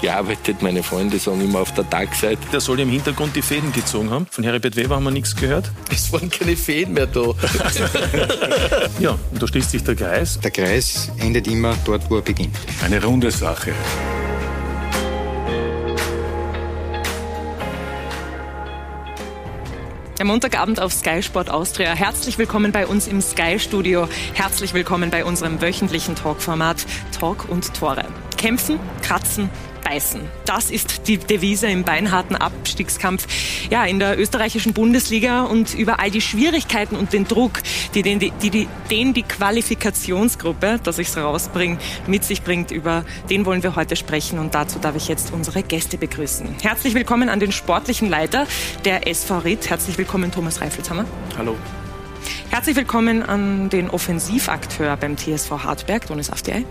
gearbeitet. Meine Freunde sagen immer auf der Tagseite. Der soll im Hintergrund die Fäden gezogen haben. Von Heribert Weber haben wir nichts gehört. Es waren keine Fäden mehr da. ja, und da schließt sich der Kreis. Der Kreis endet immer dort, wo er beginnt. Eine runde Sache. Der Montagabend auf Sky Sport Austria. Herzlich willkommen bei uns im Sky Studio. Herzlich willkommen bei unserem wöchentlichen Talkformat Talk und Tore. Kämpfen, kratzen, beißen. Das ist die Devise im beinharten Abstiegskampf ja, in der österreichischen Bundesliga und über all die Schwierigkeiten und den Druck, die den die, die, den die Qualifikationsgruppe, dass ich es rausbringe, mit sich bringt, über den wollen wir heute sprechen und dazu darf ich jetzt unsere Gäste begrüßen. Herzlich willkommen an den sportlichen Leiter der SV Ritt. Herzlich willkommen Thomas Reifelshammer. Hallo. Herzlich willkommen an den Offensivakteur beim TSV Hartberg, Donis Afdiay.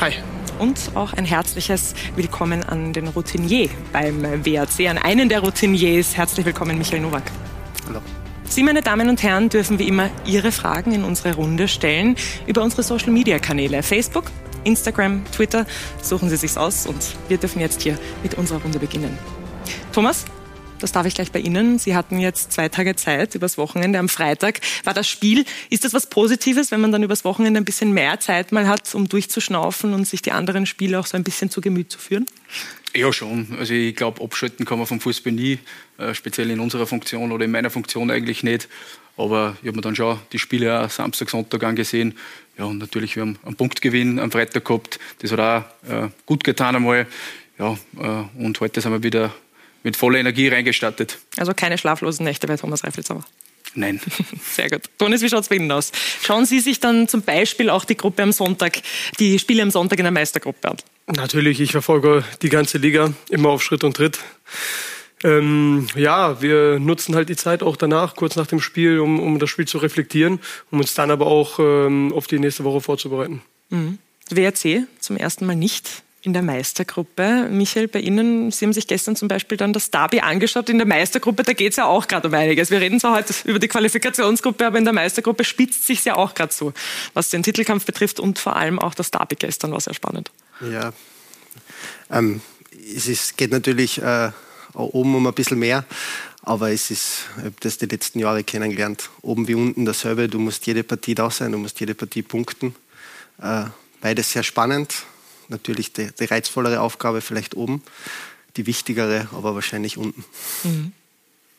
Hi und auch ein herzliches Willkommen an den Routinier beim WAC, an einen der Routiniers. Herzlich willkommen, Michael Nowak. Hallo. Sie, meine Damen und Herren, dürfen wie immer Ihre Fragen in unsere Runde stellen über unsere Social-Media-Kanäle Facebook, Instagram, Twitter. Suchen Sie sich's aus und wir dürfen jetzt hier mit unserer Runde beginnen. Thomas, das darf ich gleich bei Ihnen. Sie hatten jetzt zwei Tage Zeit übers Wochenende. Am Freitag war das Spiel. Ist das was Positives, wenn man dann übers Wochenende ein bisschen mehr Zeit mal hat, um durchzuschnaufen und sich die anderen Spiele auch so ein bisschen zu Gemüt zu führen? Ja, schon. Also ich glaube, abschalten kann man vom Fußball nie, äh, speziell in unserer Funktion oder in meiner Funktion eigentlich nicht. Aber ich habe mir dann schon die Spiele auch Samstag, Sonntag angesehen. Ja, und natürlich, wir haben einen Punktgewinn am Freitag gehabt. Das hat auch äh, gut getan einmal. Ja, äh, und heute sind wir wieder mit voller Energie reingestartet. Also keine schlaflosen Nächte bei Thomas Reifelsauer? Nein. Sehr gut. Donis, wie schaut es bei Ihnen aus? Schauen Sie sich dann zum Beispiel auch die Gruppe am Sonntag, die Spiele am Sonntag in der Meistergruppe an? Natürlich, ich verfolge die ganze Liga immer auf Schritt und Tritt. Ähm, ja, wir nutzen halt die Zeit auch danach, kurz nach dem Spiel, um, um das Spiel zu reflektieren, um uns dann aber auch ähm, auf die nächste Woche vorzubereiten. Mhm. WRC zum ersten Mal nicht in der Meistergruppe. Michael, bei Ihnen, Sie haben sich gestern zum Beispiel dann das Derby angeschaut. In der Meistergruppe, da geht es ja auch gerade um einiges. Wir reden zwar heute über die Qualifikationsgruppe, aber in der Meistergruppe spitzt sich ja auch gerade so, was den Titelkampf betrifft und vor allem auch das Derby gestern war sehr spannend. Ja, ähm, es ist, geht natürlich äh, oben um ein bisschen mehr, aber es ist, ich habe das die letzten Jahre kennengelernt, oben wie unten dasselbe. Du musst jede Partie da sein, du musst jede Partie punkten. Äh, beides sehr spannend natürlich die, die reizvollere Aufgabe vielleicht oben, die wichtigere aber wahrscheinlich unten. Mhm.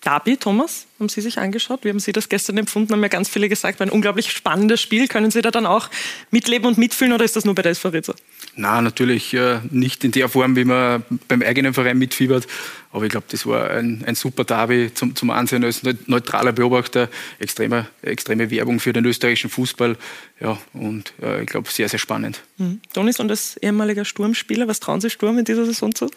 Derby, Thomas, haben Sie sich angeschaut? Wie haben Sie das gestern empfunden? Haben ja ganz viele gesagt, war ein unglaublich spannendes Spiel. Können Sie da dann auch mitleben und mitfühlen oder ist das nur bei der SV Ritzer? Na, natürlich äh, nicht in der Form, wie man beim eigenen Verein mitfiebert. Aber ich glaube, das war ein, ein super Derby zum, zum Ansehen als neutraler Beobachter. Extreme, extreme Werbung für den österreichischen Fußball. Ja, und äh, ich glaube, sehr, sehr spannend. Mhm. Donis, und als ehemaliger Sturmspieler, was trauen Sie Sturm in dieser Saison zu?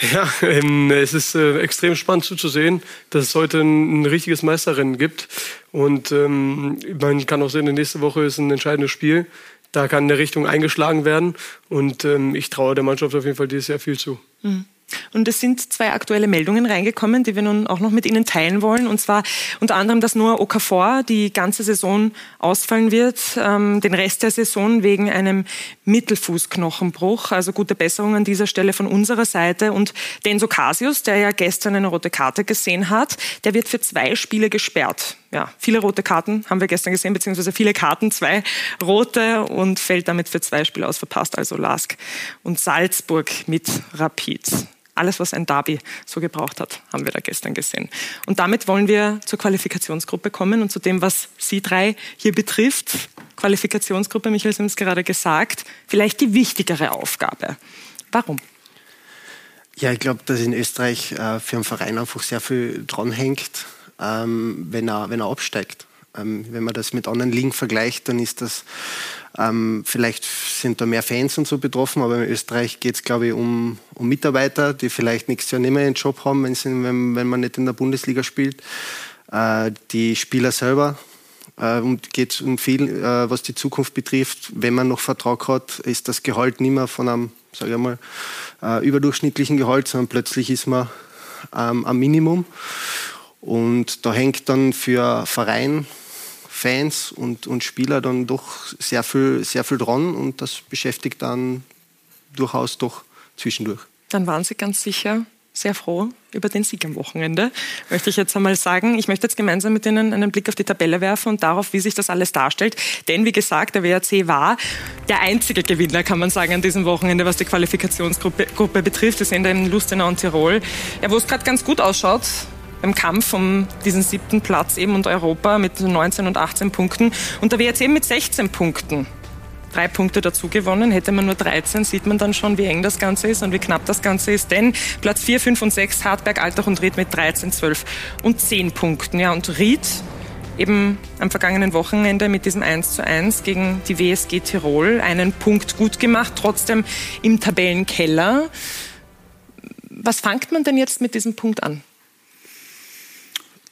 Ja, ähm, es ist äh, extrem spannend zuzusehen, dass es heute ein, ein richtiges Meisterrennen gibt. Und ähm, man kann auch sehen, nächste Woche ist ein entscheidendes Spiel. Da kann eine Richtung eingeschlagen werden. Und ähm, ich traue der Mannschaft auf jeden Fall dieses Jahr viel zu. Mhm. Und es sind zwei aktuelle Meldungen reingekommen, die wir nun auch noch mit Ihnen teilen wollen. Und zwar unter anderem, dass Noah Okafor die ganze Saison ausfallen wird, ähm, den Rest der Saison wegen einem Mittelfußknochenbruch. Also gute Besserung an dieser Stelle von unserer Seite. Und Denso Casius, der ja gestern eine rote Karte gesehen hat, der wird für zwei Spiele gesperrt. Ja, viele rote Karten haben wir gestern gesehen, beziehungsweise viele Karten, zwei rote und fällt damit für zwei Spiele aus, verpasst also Lask und Salzburg mit Rapid. Alles, was ein Derby so gebraucht hat, haben wir da gestern gesehen. Und damit wollen wir zur Qualifikationsgruppe kommen und zu dem, was Sie drei hier betrifft. Qualifikationsgruppe, Michael, Sie haben es gerade gesagt, vielleicht die wichtigere Aufgabe. Warum? Ja, ich glaube, dass in Österreich äh, für einen Verein einfach sehr viel dranhängt, ähm, wenn, er, wenn er absteigt. Ähm, wenn man das mit anderen Ligen vergleicht, dann ist das ähm, vielleicht sind da mehr Fans und so betroffen, aber in Österreich geht es, glaube ich, um, um Mitarbeiter, die vielleicht nächstes Jahr nicht mehr einen Job haben, wenn, wenn, man nicht in der Bundesliga spielt. äh, die Spieler selber. Äh, und geht um viel, äh, was die Zukunft betrifft. Wenn man noch Vertrag hat, ist das Gehalt nicht mehr von einem, sage ich mal, äh, überdurchschnittlichen Gehalt, sondern plötzlich ist man ähm, am Minimum. Und da hängt dann für Verein, Fans und, und Spieler dann doch sehr viel, sehr viel dran und das beschäftigt dann durchaus doch zwischendurch. Dann waren Sie ganz sicher sehr froh über den Sieg am Wochenende, möchte ich jetzt einmal sagen. Ich möchte jetzt gemeinsam mit Ihnen einen Blick auf die Tabelle werfen und darauf, wie sich das alles darstellt. Denn, wie gesagt, der WRC war der einzige Gewinner, kann man sagen, an diesem Wochenende, was die Qualifikationsgruppe Gruppe betrifft. Wir sehen da in Lustenau und Tirol. Ja, wo es gerade ganz gut ausschaut, im Kampf um diesen siebten Platz eben und Europa mit 19 und 18 Punkten. Und der WRC mit 16 Punkten drei Punkte dazu gewonnen. Hätte man nur 13, sieht man dann schon, wie eng das Ganze ist und wie knapp das Ganze ist. Denn Platz 4, 5 und 6, Hartberg, Altach und Ried mit 13, 12 und 10 Punkten. Ja, und Ried eben am vergangenen Wochenende mit diesem 1 zu 1 gegen die WSG Tirol einen Punkt gut gemacht, trotzdem im Tabellenkeller. Was fängt man denn jetzt mit diesem Punkt an?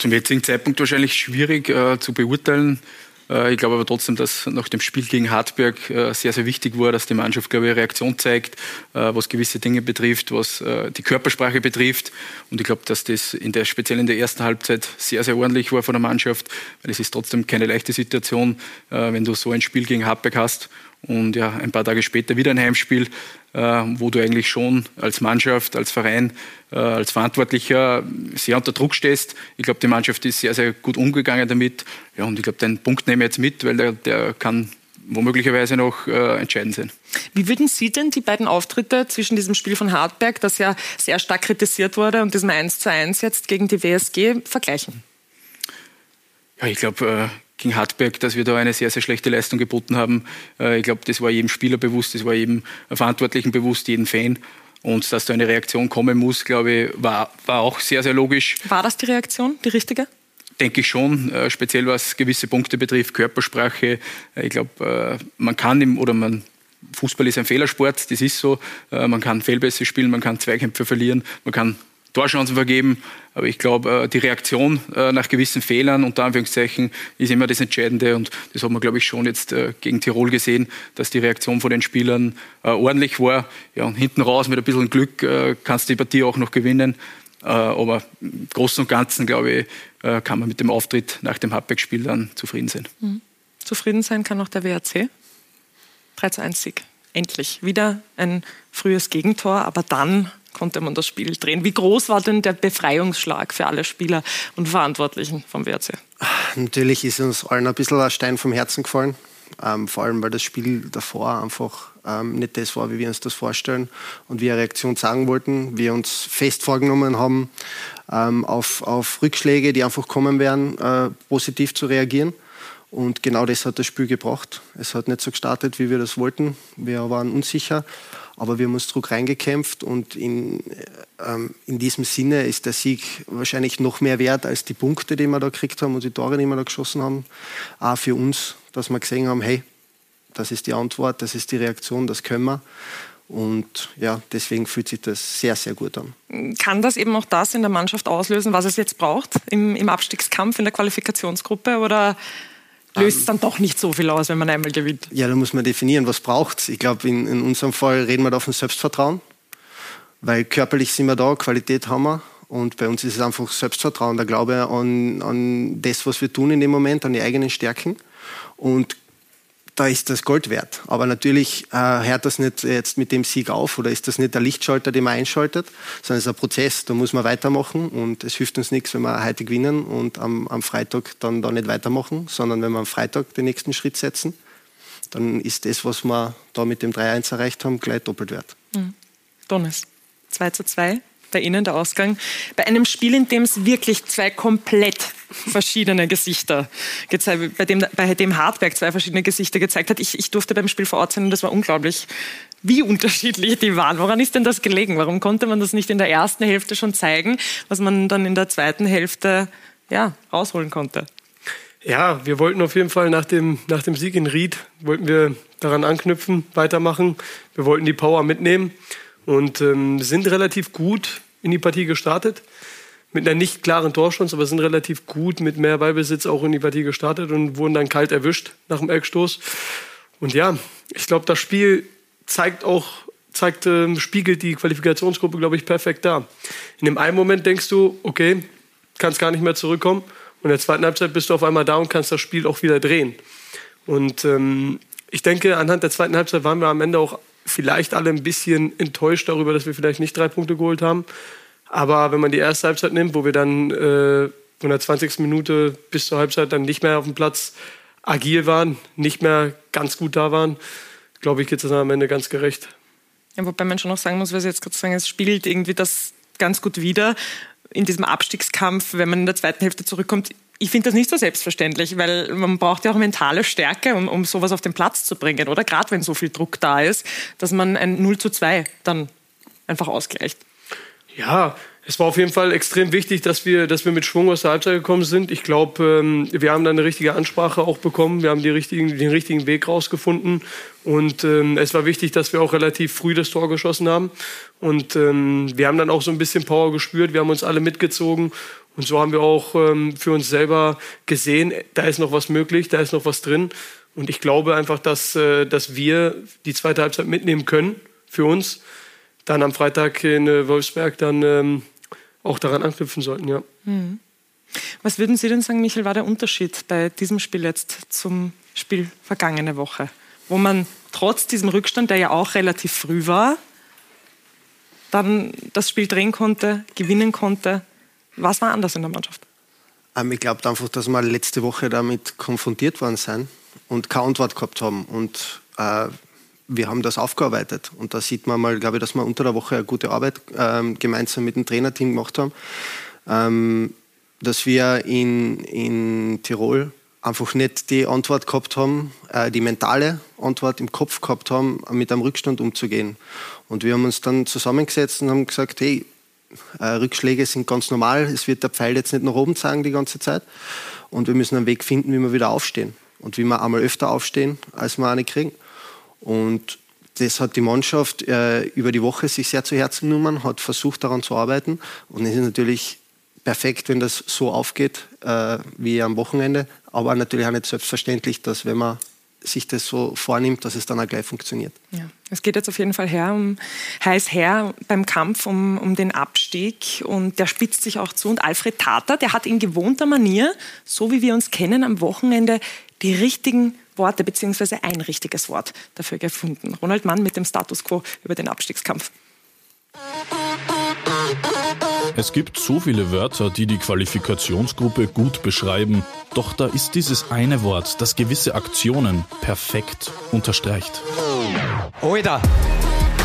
Zum jetzigen Zeitpunkt wahrscheinlich schwierig äh, zu beurteilen. Äh, ich glaube aber trotzdem, dass nach dem Spiel gegen Hartberg äh, sehr, sehr wichtig war, dass die Mannschaft, glaube ich, Reaktion zeigt, äh, was gewisse Dinge betrifft, was die Körpersprache betrifft. Und ich glaube, dass das in der, speziell in der ersten Halbzeit sehr, sehr ordentlich war von der Mannschaft, weil es ist trotzdem keine leichte Situation, wenn du so ein Spiel gegen Hartberg hast und ja, ein paar Tage später wieder ein Heimspiel, äh, wo du eigentlich schon als Mannschaft, als Verein, äh, als Verantwortlicher sehr unter Druck stehst. Ich glaube, die Mannschaft ist sehr, sehr gut umgegangen damit. Ja, und ich glaube, den Punkt nehme ich jetzt mit, weil der, der kann womöglicherweise noch äh, entscheidend sein. Wie würden Sie denn die beiden Auftritte zwischen diesem Spiel von Hartberg, das ja sehr stark kritisiert wurde, und diesem 1 zu 1 jetzt gegen die WSG vergleichen? Ja, ich glaube, äh, gegen Hartberg, dass wir da eine sehr, sehr schlechte Leistung geboten haben. Äh, ich glaube, das war jedem Spieler bewusst, das war jedem Verantwortlichen bewusst, jedem Fan. Und dass da eine Reaktion kommen muss, glaube ich, war, war auch sehr, sehr logisch. War das die Reaktion, die richtige? Denke ich schon, äh, speziell was gewisse Punkte betrifft, Körpersprache. Äh, ich glaube, man kann im, oder man, Fußball ist ein Fehlersport, das ist so. Man kann Fehlbässe spielen, man kann Zweikämpfe verlieren, man kann Torchancen vergeben. Aber ich glaube, äh, die Reaktion äh, nach gewissen Fehlern, unter Anführungszeichen, ist immer das Entscheidende. Und das hat man, glaube ich, schon jetzt äh, gegen Tirol gesehen, dass die Reaktion von den Spielern ordentlich war. Ja, und hinten raus mit ein bisschen Glück kannst du die Partie auch noch gewinnen. Aber im Großen und Ganzen, glaube ich, kann man mit dem Auftritt nach dem Happback-Spiel dann zufrieden sein. Mhm. Zufrieden sein kann auch der WRC. 3 zu 1 Sieg. Endlich. Wieder ein frühes Gegentor, aber dann konnte man das Spiel drehen. Wie groß war denn der Befreiungsschlag für alle Spieler und Verantwortlichen vom WRC? Natürlich ist uns allen ein bisschen ein Stein vom Herzen gefallen. Ähm, vor allem, weil das Spiel davor einfach ähm, nicht das war, wie wir uns das vorstellen und wir eine Reaktion sagen wollten. Wir uns fest vorgenommen haben, ähm, auf, auf Rückschläge, die einfach kommen werden, äh, positiv zu reagieren. Und genau das hat das Spiel gebracht. Es hat nicht so gestartet, wie wir das wollten. Wir waren unsicher. Aber wir haben uns Druck reingekämpft und in, ähm, in diesem Sinne ist der Sieg wahrscheinlich noch mehr wert als die Punkte, die wir da gekriegt haben und die Tore, die wir da geschossen haben. Auch für uns, dass wir gesehen haben, hey, das ist die Antwort, das ist die Reaktion, das können wir. Und ja, deswegen fühlt sich das sehr, sehr gut an. Kann das eben auch das in der Mannschaft auslösen, was es jetzt braucht im, im Abstiegskampf in der Qualifikationsgruppe? Oder löst es dann doch nicht so viel aus, wenn man einmal gewinnt. Ja, da muss man definieren, was braucht es. Ich glaube, in, in, unserem Fall reden wir da von Selbstvertrauen, weil körperlich sind wir da, Qualität haben wir. Und bei uns ist es einfach Selbstvertrauen, der Glaube an, an das, was wir tun in dem Moment, an die eigenen Stärken. Und da ist das Gold wert. Aber natürlich äh, hört das nicht jetzt mit dem Sieg auf oder ist das nicht der Lichtschalter, den man einschaltet, sondern es ist ein Prozess. Da muss man weitermachen und es hilft uns nichts, wenn wir heute gewinnen und am, am Freitag dann da nicht weitermachen, sondern wenn wir am Freitag den nächsten Schritt setzen, dann ist das, was wir da mit dem 3-1 erreicht haben, gleich doppelt wert. Mhm. Donis, 2 zu 2 bei Ihnen der Ausgang. Bei einem Spiel, in dem es wirklich zwei komplett verschiedene Gesichter gezeigt, bei dem, bei dem Hartberg zwei verschiedene Gesichter gezeigt hat. Ich, ich durfte beim Spiel vor Ort sein und das war unglaublich, wie unterschiedlich die waren. Woran ist denn das gelegen? Warum konnte man das nicht in der ersten Hälfte schon zeigen, was man dann in der zweiten Hälfte ja, rausholen konnte? Ja, wir wollten auf jeden Fall nach dem, nach dem Sieg in Ried, wollten wir daran anknüpfen, weitermachen. Wir wollten die Power mitnehmen und ähm, sind relativ gut in die Partie gestartet. Mit einer nicht klaren Torschance, aber sind relativ gut mit mehr Ballbesitz auch in die Partie gestartet und wurden dann kalt erwischt nach dem Eckstoß. Und ja, ich glaube, das Spiel zeigt auch, zeigt, äh, spiegelt die Qualifikationsgruppe, glaube ich, perfekt dar. In dem einen Moment denkst du, okay, kannst gar nicht mehr zurückkommen. Und in der zweiten Halbzeit bist du auf einmal da und kannst das Spiel auch wieder drehen. Und ähm, ich denke, anhand der zweiten Halbzeit waren wir am Ende auch vielleicht alle ein bisschen enttäuscht darüber, dass wir vielleicht nicht drei Punkte geholt haben. Aber wenn man die erste Halbzeit nimmt, wo wir dann äh, von der 20. Minute bis zur Halbzeit dann nicht mehr auf dem Platz agil waren, nicht mehr ganz gut da waren, glaube ich, geht es dann am Ende ganz gerecht. Ja, wobei man schon noch sagen muss, was Sie jetzt gerade sagen, es spiegelt irgendwie das ganz gut wider in diesem Abstiegskampf, wenn man in der zweiten Hälfte zurückkommt. Ich finde das nicht so selbstverständlich, weil man braucht ja auch mentale Stärke, um, um sowas auf den Platz zu bringen, oder? Gerade wenn so viel Druck da ist, dass man ein 0 zu 2 dann einfach ausgleicht. Ja, es war auf jeden Fall extrem wichtig, dass wir, dass wir mit Schwung aus der Halbzeit gekommen sind. Ich glaube, ähm, wir haben da eine richtige Ansprache auch bekommen. Wir haben die richtigen, den richtigen Weg rausgefunden. Und ähm, es war wichtig, dass wir auch relativ früh das Tor geschossen haben. Und ähm, wir haben dann auch so ein bisschen Power gespürt. Wir haben uns alle mitgezogen. Und so haben wir auch ähm, für uns selber gesehen, da ist noch was möglich, da ist noch was drin. Und ich glaube einfach, dass, äh, dass wir die zweite Halbzeit mitnehmen können für uns dann am Freitag in äh, Wolfsberg dann ähm, auch daran anknüpfen sollten, ja. Mhm. Was würden Sie denn sagen, Michael, war der Unterschied bei diesem Spiel jetzt zum Spiel vergangene Woche, wo man trotz diesem Rückstand, der ja auch relativ früh war, dann das Spiel drehen konnte, gewinnen konnte? Was war anders in der Mannschaft? Ähm, ich glaube einfach, dass wir letzte Woche damit konfrontiert worden sind und keine Antwort gehabt haben. Und äh, wir haben das aufgearbeitet. Und da sieht man mal, glaube ich, dass wir unter der Woche eine gute Arbeit ähm, gemeinsam mit dem Trainerteam gemacht haben. Ähm, dass wir in, in Tirol einfach nicht die Antwort gehabt haben, äh, die mentale Antwort im Kopf gehabt haben, mit einem Rückstand umzugehen. Und wir haben uns dann zusammengesetzt und haben gesagt, hey, äh, Rückschläge sind ganz normal, es wird der Pfeil jetzt nicht nach oben zeigen die ganze Zeit. Und wir müssen einen Weg finden, wie wir wieder aufstehen. Und wie wir einmal öfter aufstehen, als wir eine kriegen. Und das hat die Mannschaft äh, über die Woche sich sehr zu Herzen genommen, hat versucht daran zu arbeiten. Und es ist natürlich perfekt, wenn das so aufgeht äh, wie am Wochenende. Aber natürlich auch nicht selbstverständlich, dass wenn man sich das so vornimmt, dass es dann auch gleich funktioniert. Ja. Es geht jetzt auf jeden Fall her um, heiß her beim Kampf um, um den Abstieg und der spitzt sich auch zu. Und Alfred Tater, der hat in gewohnter Manier, so wie wir uns kennen, am Wochenende die richtigen Worte bzw. ein richtiges Wort dafür gefunden. Ronald Mann mit dem Status quo über den Abstiegskampf. Es gibt so viele Wörter, die die Qualifikationsgruppe gut beschreiben, doch da ist dieses eine Wort, das gewisse Aktionen perfekt unterstreicht. Oida!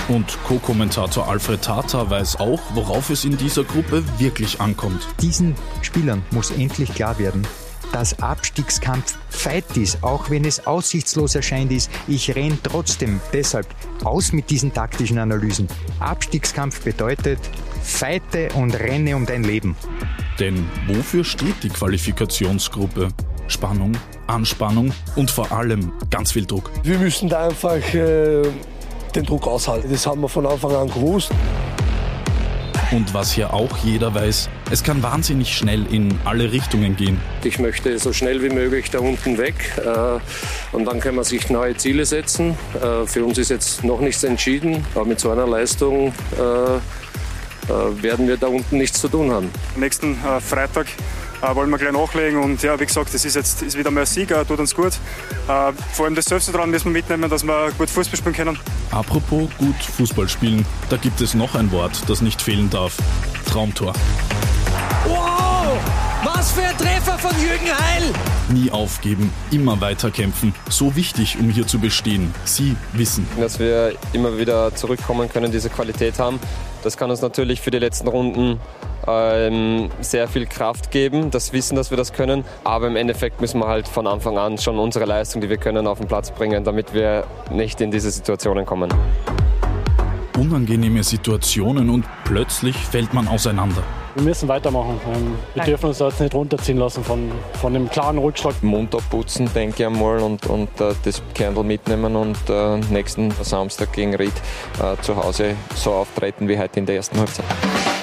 Und Co-Kommentator Alfred Tata weiß auch, worauf es in dieser Gruppe wirklich ankommt. Diesen Spielern muss endlich klar werden, dass Abstiegskampf Fight ist, auch wenn es aussichtslos erscheint ist. Ich renn trotzdem deshalb aus mit diesen taktischen Analysen. Abstiegskampf bedeutet Feite und renne um dein Leben. Denn wofür steht die Qualifikationsgruppe? Spannung, Anspannung und vor allem ganz viel Druck. Wir müssen da einfach äh, den Druck aushalten. Das haben wir von Anfang an gewusst. Und was hier auch jeder weiß, es kann wahnsinnig schnell in alle Richtungen gehen. Ich möchte so schnell wie möglich da unten weg äh, und dann kann man sich neue Ziele setzen. Äh, für uns ist jetzt noch nichts entschieden, aber mit so einer Leistung äh, werden wir da unten nichts zu tun haben. Nächsten Freitag äh, wollen wir gleich nachlegen. Und ja, wie gesagt, das ist jetzt ist wieder mal ein Sieg, tut uns gut. Äh, vor allem das Selbstvertrauen müssen wir mitnehmen, dass wir gut Fußball spielen können. Apropos gut Fußball spielen, da gibt es noch ein Wort, das nicht fehlen darf. Traumtor. Was für ein Treffer von Jürgen Heil! Nie aufgeben, immer weiterkämpfen. So wichtig, um hier zu bestehen. Sie wissen. Dass wir immer wieder zurückkommen können, diese Qualität haben. Das kann uns natürlich für die letzten Runden ähm, sehr viel Kraft geben, das Wissen, dass wir das können. Aber im Endeffekt müssen wir halt von Anfang an schon unsere Leistung, die wir können, auf den Platz bringen, damit wir nicht in diese Situationen kommen. Unangenehme Situationen und plötzlich fällt man auseinander. Wir müssen weitermachen. Ähm, wir dürfen uns jetzt nicht runterziehen lassen von, von dem klaren Rückschlag. Mund abputzen, denke ich einmal, und, und uh, das Kernel mitnehmen und uh, nächsten Samstag gegen Ried uh, zu Hause so auftreten wie heute in der ersten Halbzeit.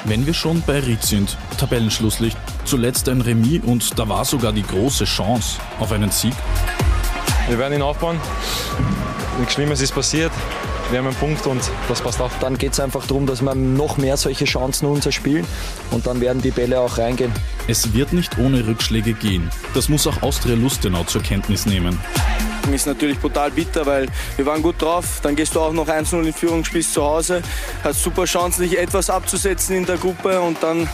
Wenn wir schon bei Ried sind, Tabellenschlusslicht, zuletzt ein Remis und da war sogar die große Chance auf einen Sieg. Wir werden ihn aufbauen. Nichts Schlimmes ist passiert. Wir haben einen Punkt und das passt auch. Dann geht es einfach darum, dass wir noch mehr solche Chancen unser spielen und dann werden die Bälle auch reingehen. Es wird nicht ohne Rückschläge gehen. Das muss auch Austria Lustenau zur Kenntnis nehmen. Ist natürlich brutal bitter, weil wir waren gut drauf. Dann gehst du auch noch 1-0 in Führung, spielst zu Hause, hast super Chancen, dich etwas abzusetzen in der Gruppe und dann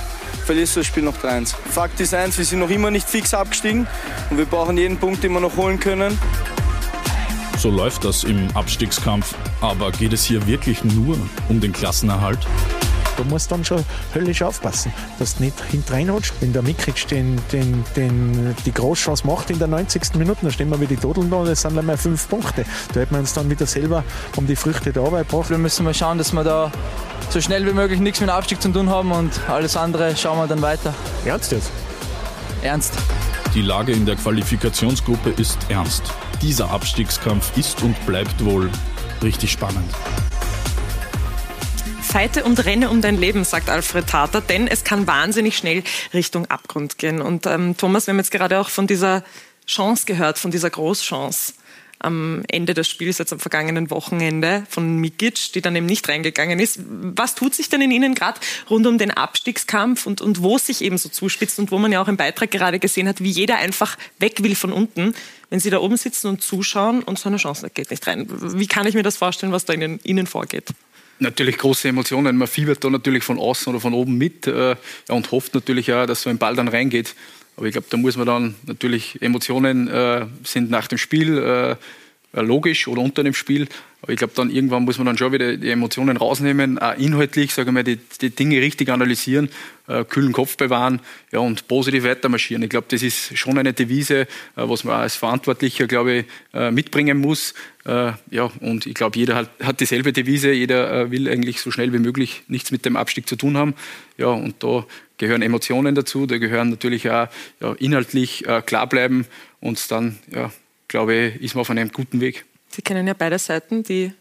verlierst du das Spiel noch 3-1. Fakt ist eins, wir sind noch immer nicht fix abgestiegen und wir brauchen jeden Punkt, den wir noch holen können. So läuft das im Abstiegskampf. Aber geht es hier wirklich nur um den Klassenerhalt? Du musst dann schon höllisch aufpassen, dass du nicht hinterreinrutscht. Wenn der mitkriegst, den, den, den, die Großchance macht in der 90. Minute, dann stehen wir wie die Todeln da, das sind dann mal fünf Punkte. Da hätten wir uns dann wieder selber um die Früchte der Arbeit gebracht. Wir müssen mal schauen, dass wir da so schnell wie möglich nichts mit dem Abstieg zu tun haben und alles andere schauen wir dann weiter. Ernst jetzt? Ernst. Die Lage in der Qualifikationsgruppe ist ernst. Dieser Abstiegskampf ist und bleibt wohl richtig spannend. Feite und renne um dein Leben, sagt Alfred Tater, denn es kann wahnsinnig schnell Richtung Abgrund gehen. Und ähm, Thomas, wir haben jetzt gerade auch von dieser Chance gehört, von dieser Großchance am Ende des Spiels, jetzt am vergangenen Wochenende von Mikic, die dann eben nicht reingegangen ist. Was tut sich denn in Ihnen gerade rund um den Abstiegskampf und, und wo es sich eben so zuspitzt und wo man ja auch im Beitrag gerade gesehen hat, wie jeder einfach weg will von unten, wenn Sie da oben sitzen und zuschauen und so eine Chance geht nicht rein. Wie kann ich mir das vorstellen, was da in Ihnen vorgeht? Natürlich große Emotionen. Man fiebert da natürlich von außen oder von oben mit äh, und hofft natürlich auch, dass so ein Ball dann reingeht. Aber ich glaube, da muss man dann natürlich, Emotionen äh, sind nach dem Spiel äh, logisch oder unter dem Spiel. Aber ich glaube, dann irgendwann muss man dann schon wieder die Emotionen rausnehmen, auch inhaltlich, sage ich mal, die, die Dinge richtig analysieren, äh, kühlen Kopf bewahren ja, und positiv weitermarschieren. Ich glaube, das ist schon eine Devise, äh, was man als Verantwortlicher, glaube ich, äh, mitbringen muss. Äh, ja, und ich glaube, jeder hat, hat dieselbe Devise. Jeder äh, will eigentlich so schnell wie möglich nichts mit dem Abstieg zu tun haben. Ja, und da gehören Emotionen dazu, da gehören natürlich auch ja, inhaltlich äh, klar bleiben und dann, ja, glaube ich, ist man auf einem guten Weg. Sie kennen ja beide Seiten, die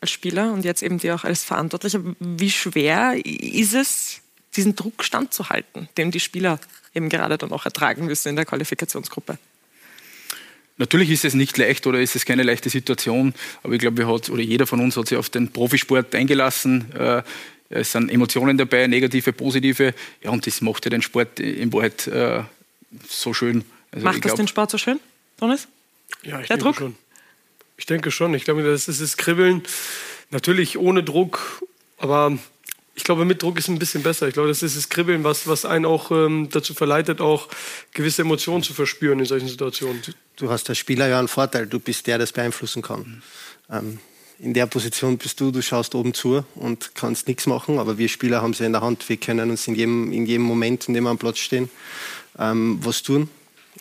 als Spieler und jetzt eben die auch als Verantwortlicher. Wie schwer ist es, diesen Druck standzuhalten, den die Spieler eben gerade dann auch ertragen müssen in der Qualifikationsgruppe? Natürlich ist es nicht leicht oder ist es keine leichte Situation, aber ich glaube, wir hat, oder jeder von uns hat sich auf den Profisport eingelassen. Äh, es sind Emotionen dabei, negative, positive. Ja, und das macht ja den Sport in Wahrheit äh, so schön. Also macht das glaub, den Sport so schön, Thomas? Ja, ich Der denke Druck? schon. Ich denke schon. Ich glaube, das ist das Kribbeln. Natürlich ohne Druck, aber ich glaube, mit Druck ist ein bisschen besser. Ich glaube, das ist das Kribbeln, was, was einen auch ähm, dazu verleitet, auch gewisse Emotionen zu verspüren in solchen Situationen. Du hast als Spieler ja einen Vorteil. Du bist der, der das beeinflussen kann. Mhm. Ähm, in der Position bist du, du schaust oben zu und kannst nichts machen, aber wir Spieler haben sie in der Hand. Wir können uns in jedem, in jedem Moment, in dem wir am Platz stehen, ähm, was tun.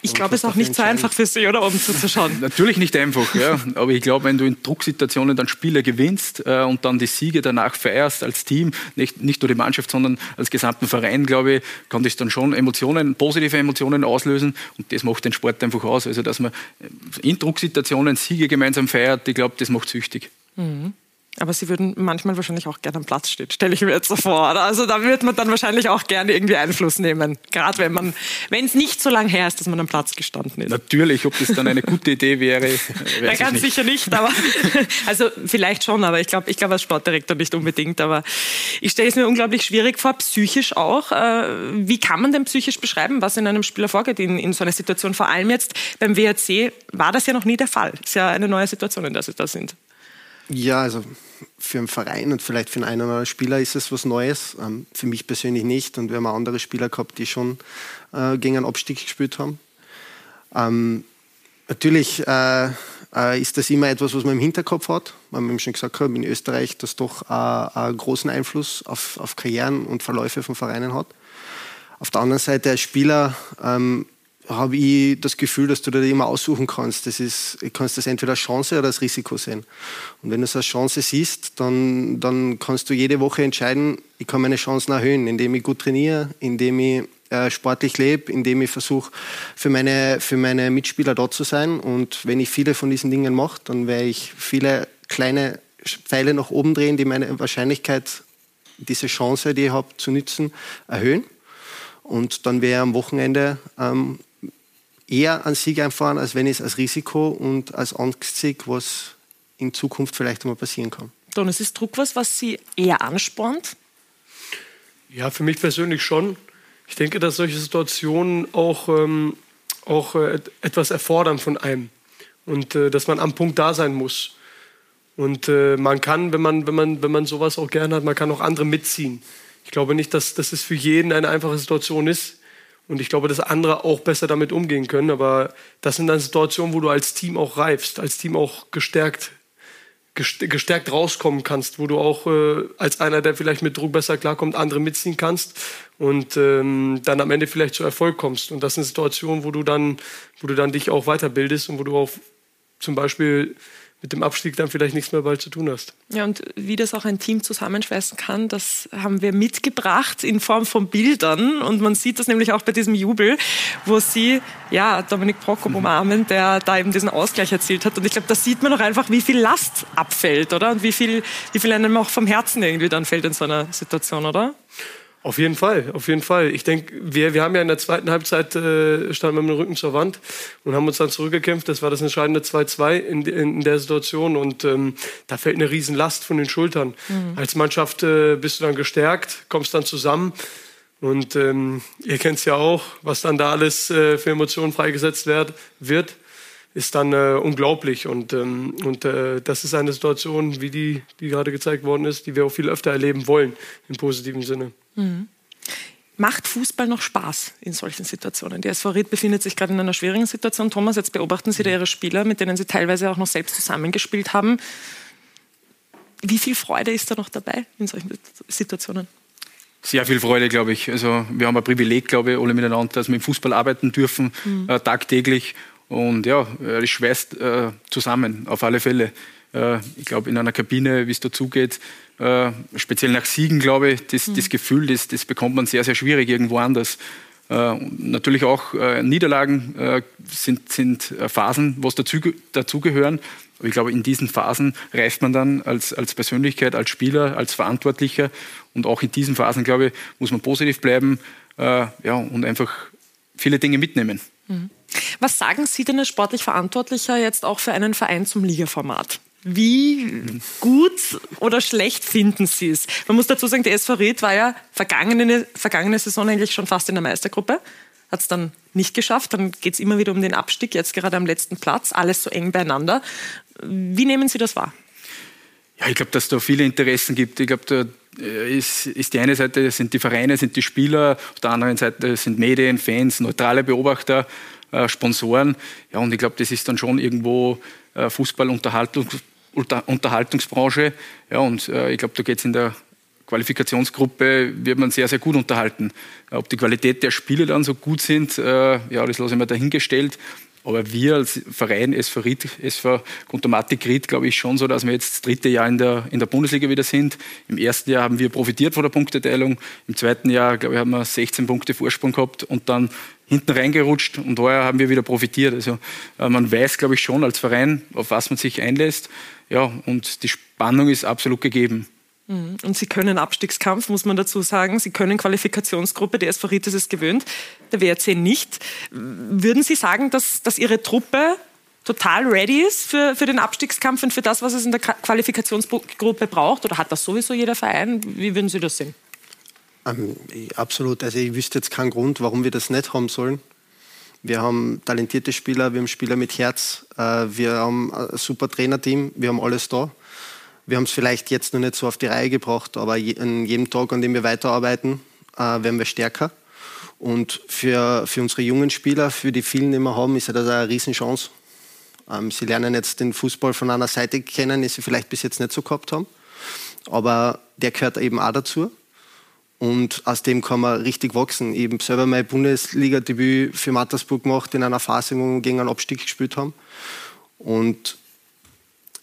Ich glaube, es ist auch nicht so einfach für Sie, oder oben zuzuschauen. Natürlich nicht einfach, ja. aber ich glaube, wenn du in Drucksituationen dann Spiele gewinnst äh, und dann die Siege danach feierst als Team, nicht, nicht nur die Mannschaft, sondern als gesamten Verein, glaube ich, kann das dann schon Emotionen, positive Emotionen auslösen und das macht den Sport einfach aus. Also, dass man in Drucksituationen Siege gemeinsam feiert, ich glaube, das macht süchtig. Mhm. Aber sie würden manchmal wahrscheinlich auch gerne am Platz stehen, stelle ich mir jetzt so vor. Oder? Also da wird man dann wahrscheinlich auch gerne irgendwie Einfluss nehmen. Gerade wenn man, wenn es nicht so lange her ist, dass man am Platz gestanden ist. Natürlich, ob das dann eine gute Idee wäre. Ja, ganz nicht. sicher nicht, aber also vielleicht schon, aber ich glaube, ich glaube als Sportdirektor nicht unbedingt. Aber ich stelle es mir unglaublich schwierig vor, psychisch auch. Äh, wie kann man denn psychisch beschreiben, was in einem Spieler vorgeht in, in so einer Situation? Vor allem jetzt beim WRC war das ja noch nie der Fall. Ist ja eine neue Situation, in der sie da sind. Ja, also für einen Verein und vielleicht für einen oder anderen Spieler ist es was Neues. Ähm, für mich persönlich nicht. Und wir haben auch andere Spieler gehabt, die schon äh, gegen einen Abstieg gespielt haben. Ähm, natürlich äh, äh, ist das immer etwas, was man im Hinterkopf hat. Man hat schon gesagt, in Österreich das doch äh, einen großen Einfluss auf, auf Karrieren und Verläufe von Vereinen hat. Auf der anderen Seite als Spieler ähm, habe ich das Gefühl, dass du da immer aussuchen kannst. Das ist, du kannst das entweder als Chance oder als Risiko sehen. Und wenn du es als Chance siehst, dann, dann kannst du jede Woche entscheiden, ich kann meine Chancen erhöhen, indem ich gut trainiere, indem ich äh, sportlich lebe, indem ich versuche, für meine, für meine Mitspieler dort zu sein. Und wenn ich viele von diesen Dingen mache, dann werde ich viele kleine Pfeile nach oben drehen, die meine Wahrscheinlichkeit diese Chance, die ich habe, zu nützen, erhöhen. Und dann wäre am Wochenende ähm, eher einen Sieg einfahren, als wenn ich es als Risiko und als Angst sehe, was in Zukunft vielleicht einmal passieren kann. Don, ist es Druck was, was Sie eher anspornt? Ja, für mich persönlich schon. Ich denke, dass solche Situationen auch, ähm, auch äh, etwas erfordern von einem und äh, dass man am Punkt da sein muss. Und äh, man kann, wenn man, wenn, man, wenn man sowas auch gerne hat, man kann auch andere mitziehen. Ich glaube nicht, dass, dass es für jeden eine einfache Situation ist. Und ich glaube, dass andere auch besser damit umgehen können. Aber das sind dann Situationen, wo du als Team auch reifst, als Team auch gestärkt, gestärkt rauskommen kannst, wo du auch äh, als einer, der vielleicht mit Druck besser klarkommt, andere mitziehen kannst und ähm, dann am Ende vielleicht zu Erfolg kommst. Und das sind Situationen, wo du dann, wo du dann dich auch weiterbildest und wo du auch zum Beispiel mit dem Abstieg dann vielleicht nichts mehr bald zu tun hast. Ja, und wie das auch ein Team zusammenschweißen kann, das haben wir mitgebracht in Form von Bildern. Und man sieht das nämlich auch bei diesem Jubel, wo sie, ja, Dominik Prokop umarmen, der da eben diesen Ausgleich erzielt hat. Und ich glaube, da sieht man auch einfach, wie viel Last abfällt, oder? Und wie viel, wie viel einem auch vom Herzen irgendwie dann fällt in so einer Situation, oder? Auf jeden Fall, auf jeden Fall. Ich denke, wir, wir haben ja in der zweiten Halbzeit äh, standen wir mit dem Rücken zur Wand und haben uns dann zurückgekämpft. Das war das entscheidende 2-2 in, in, der Situation und ähm, da fällt eine Riesenlast von den Schultern. Mhm. Als Mannschaft äh, bist du dann gestärkt, kommst dann zusammen und ähm, ihr kennt es ja auch, was dann da alles äh, für Emotionen freigesetzt werd, wird ist dann äh, unglaublich. Und, ähm, und äh, das ist eine Situation, wie die, die gerade gezeigt worden ist, die wir auch viel öfter erleben wollen, im positiven Sinne. Mhm. Macht Fußball noch Spaß in solchen Situationen? Die SV Ried befindet sich gerade in einer schwierigen Situation. Thomas, jetzt beobachten Sie da Ihre Spieler, mit denen Sie teilweise auch noch selbst zusammengespielt haben. Wie viel Freude ist da noch dabei in solchen Situationen? Sehr viel Freude, glaube ich. Also wir haben ein Privileg, glaube ich, alle miteinander, dass wir im Fußball arbeiten dürfen, mhm. äh, tagtäglich. Und ja, das schweißt äh, zusammen, auf alle Fälle. Äh, ich glaube, in einer Kabine, wie es dazugeht, äh, speziell nach Siegen, glaube ich, das, mhm. das Gefühl, das, das, bekommt man sehr, sehr schwierig irgendwo anders. Äh, natürlich auch äh, Niederlagen äh, sind, sind Phasen, was dazu, dazugehören. Aber ich glaube, in diesen Phasen reift man dann als, als Persönlichkeit, als Spieler, als Verantwortlicher. Und auch in diesen Phasen, glaube ich, muss man positiv bleiben ja, und einfach viele Dinge mitnehmen. Mhm. Was sagen Sie denn als sportlich Verantwortlicher jetzt auch für einen Verein zum Ligaformat? Wie gut oder schlecht finden Sie es? Man muss dazu sagen, der SV Ried war ja vergangene, vergangene Saison eigentlich schon fast in der Meistergruppe. Hat es dann nicht geschafft. Dann geht es immer wieder um den Abstieg, jetzt gerade am letzten Platz. Alles so eng beieinander. Wie nehmen Sie das wahr? Ja, ich glaube, dass da viele Interessen gibt. Ich glaube, da äh, ist, ist die eine Seite sind die Vereine, sind die Spieler, auf der anderen Seite sind Medien, Fans, neutrale Beobachter, äh, Sponsoren. Ja, und ich glaube, das ist dann schon irgendwo äh, Fußballunterhaltungs Unterhaltungsbranche. Ja, und äh, ich glaube, da geht es in der Qualifikationsgruppe, wird man sehr, sehr gut unterhalten. Ob die Qualität der Spiele dann so gut sind, äh, ja, das lasse ich mir dahingestellt. Aber wir als Verein SV, Ried, SV Kontomatik Ried, glaube ich schon so, dass wir jetzt das dritte Jahr in der, in der Bundesliga wieder sind. Im ersten Jahr haben wir profitiert von der Punkteteilung. Im zweiten Jahr, glaube ich, haben wir 16 Punkte Vorsprung gehabt und dann hinten reingerutscht und daher haben wir wieder profitiert. Also äh, man weiß, glaube ich, schon als Verein, auf was man sich einlässt. Ja, und die Spannung ist absolut gegeben. Mhm. Und Sie können Abstiegskampf, muss man dazu sagen. Sie können Qualifikationsgruppe, der SV Ried ist gewöhnt, der WRC nicht. Würden Sie sagen, dass, dass Ihre Truppe total ready ist für, für den Abstiegskampf und für das, was es in der Qualifikationsgruppe braucht? Oder hat das sowieso jeder Verein? Wie würden Sie das sehen? Ähm, absolut. Also ich wüsste jetzt keinen Grund, warum wir das nicht haben sollen. Wir haben talentierte Spieler, wir haben Spieler mit Herz, äh, wir haben ein super Trainerteam, wir haben alles da. Wir haben es vielleicht jetzt noch nicht so auf die Reihe gebracht, aber an jedem Tag, an dem wir weiterarbeiten, äh, werden wir stärker. Und für, für unsere jungen Spieler, für die vielen, die wir haben, ist ja das eine Riesenchance. Ähm, sie lernen jetzt den Fußball von einer Seite kennen, die sie vielleicht bis jetzt nicht so gehabt haben. Aber der gehört eben auch dazu. Und aus dem kann man richtig wachsen. Ich selber mein Bundesliga-Debüt für Mattersburg gemacht in einer Phase, wo wir gegen einen Abstieg gespielt haben. Und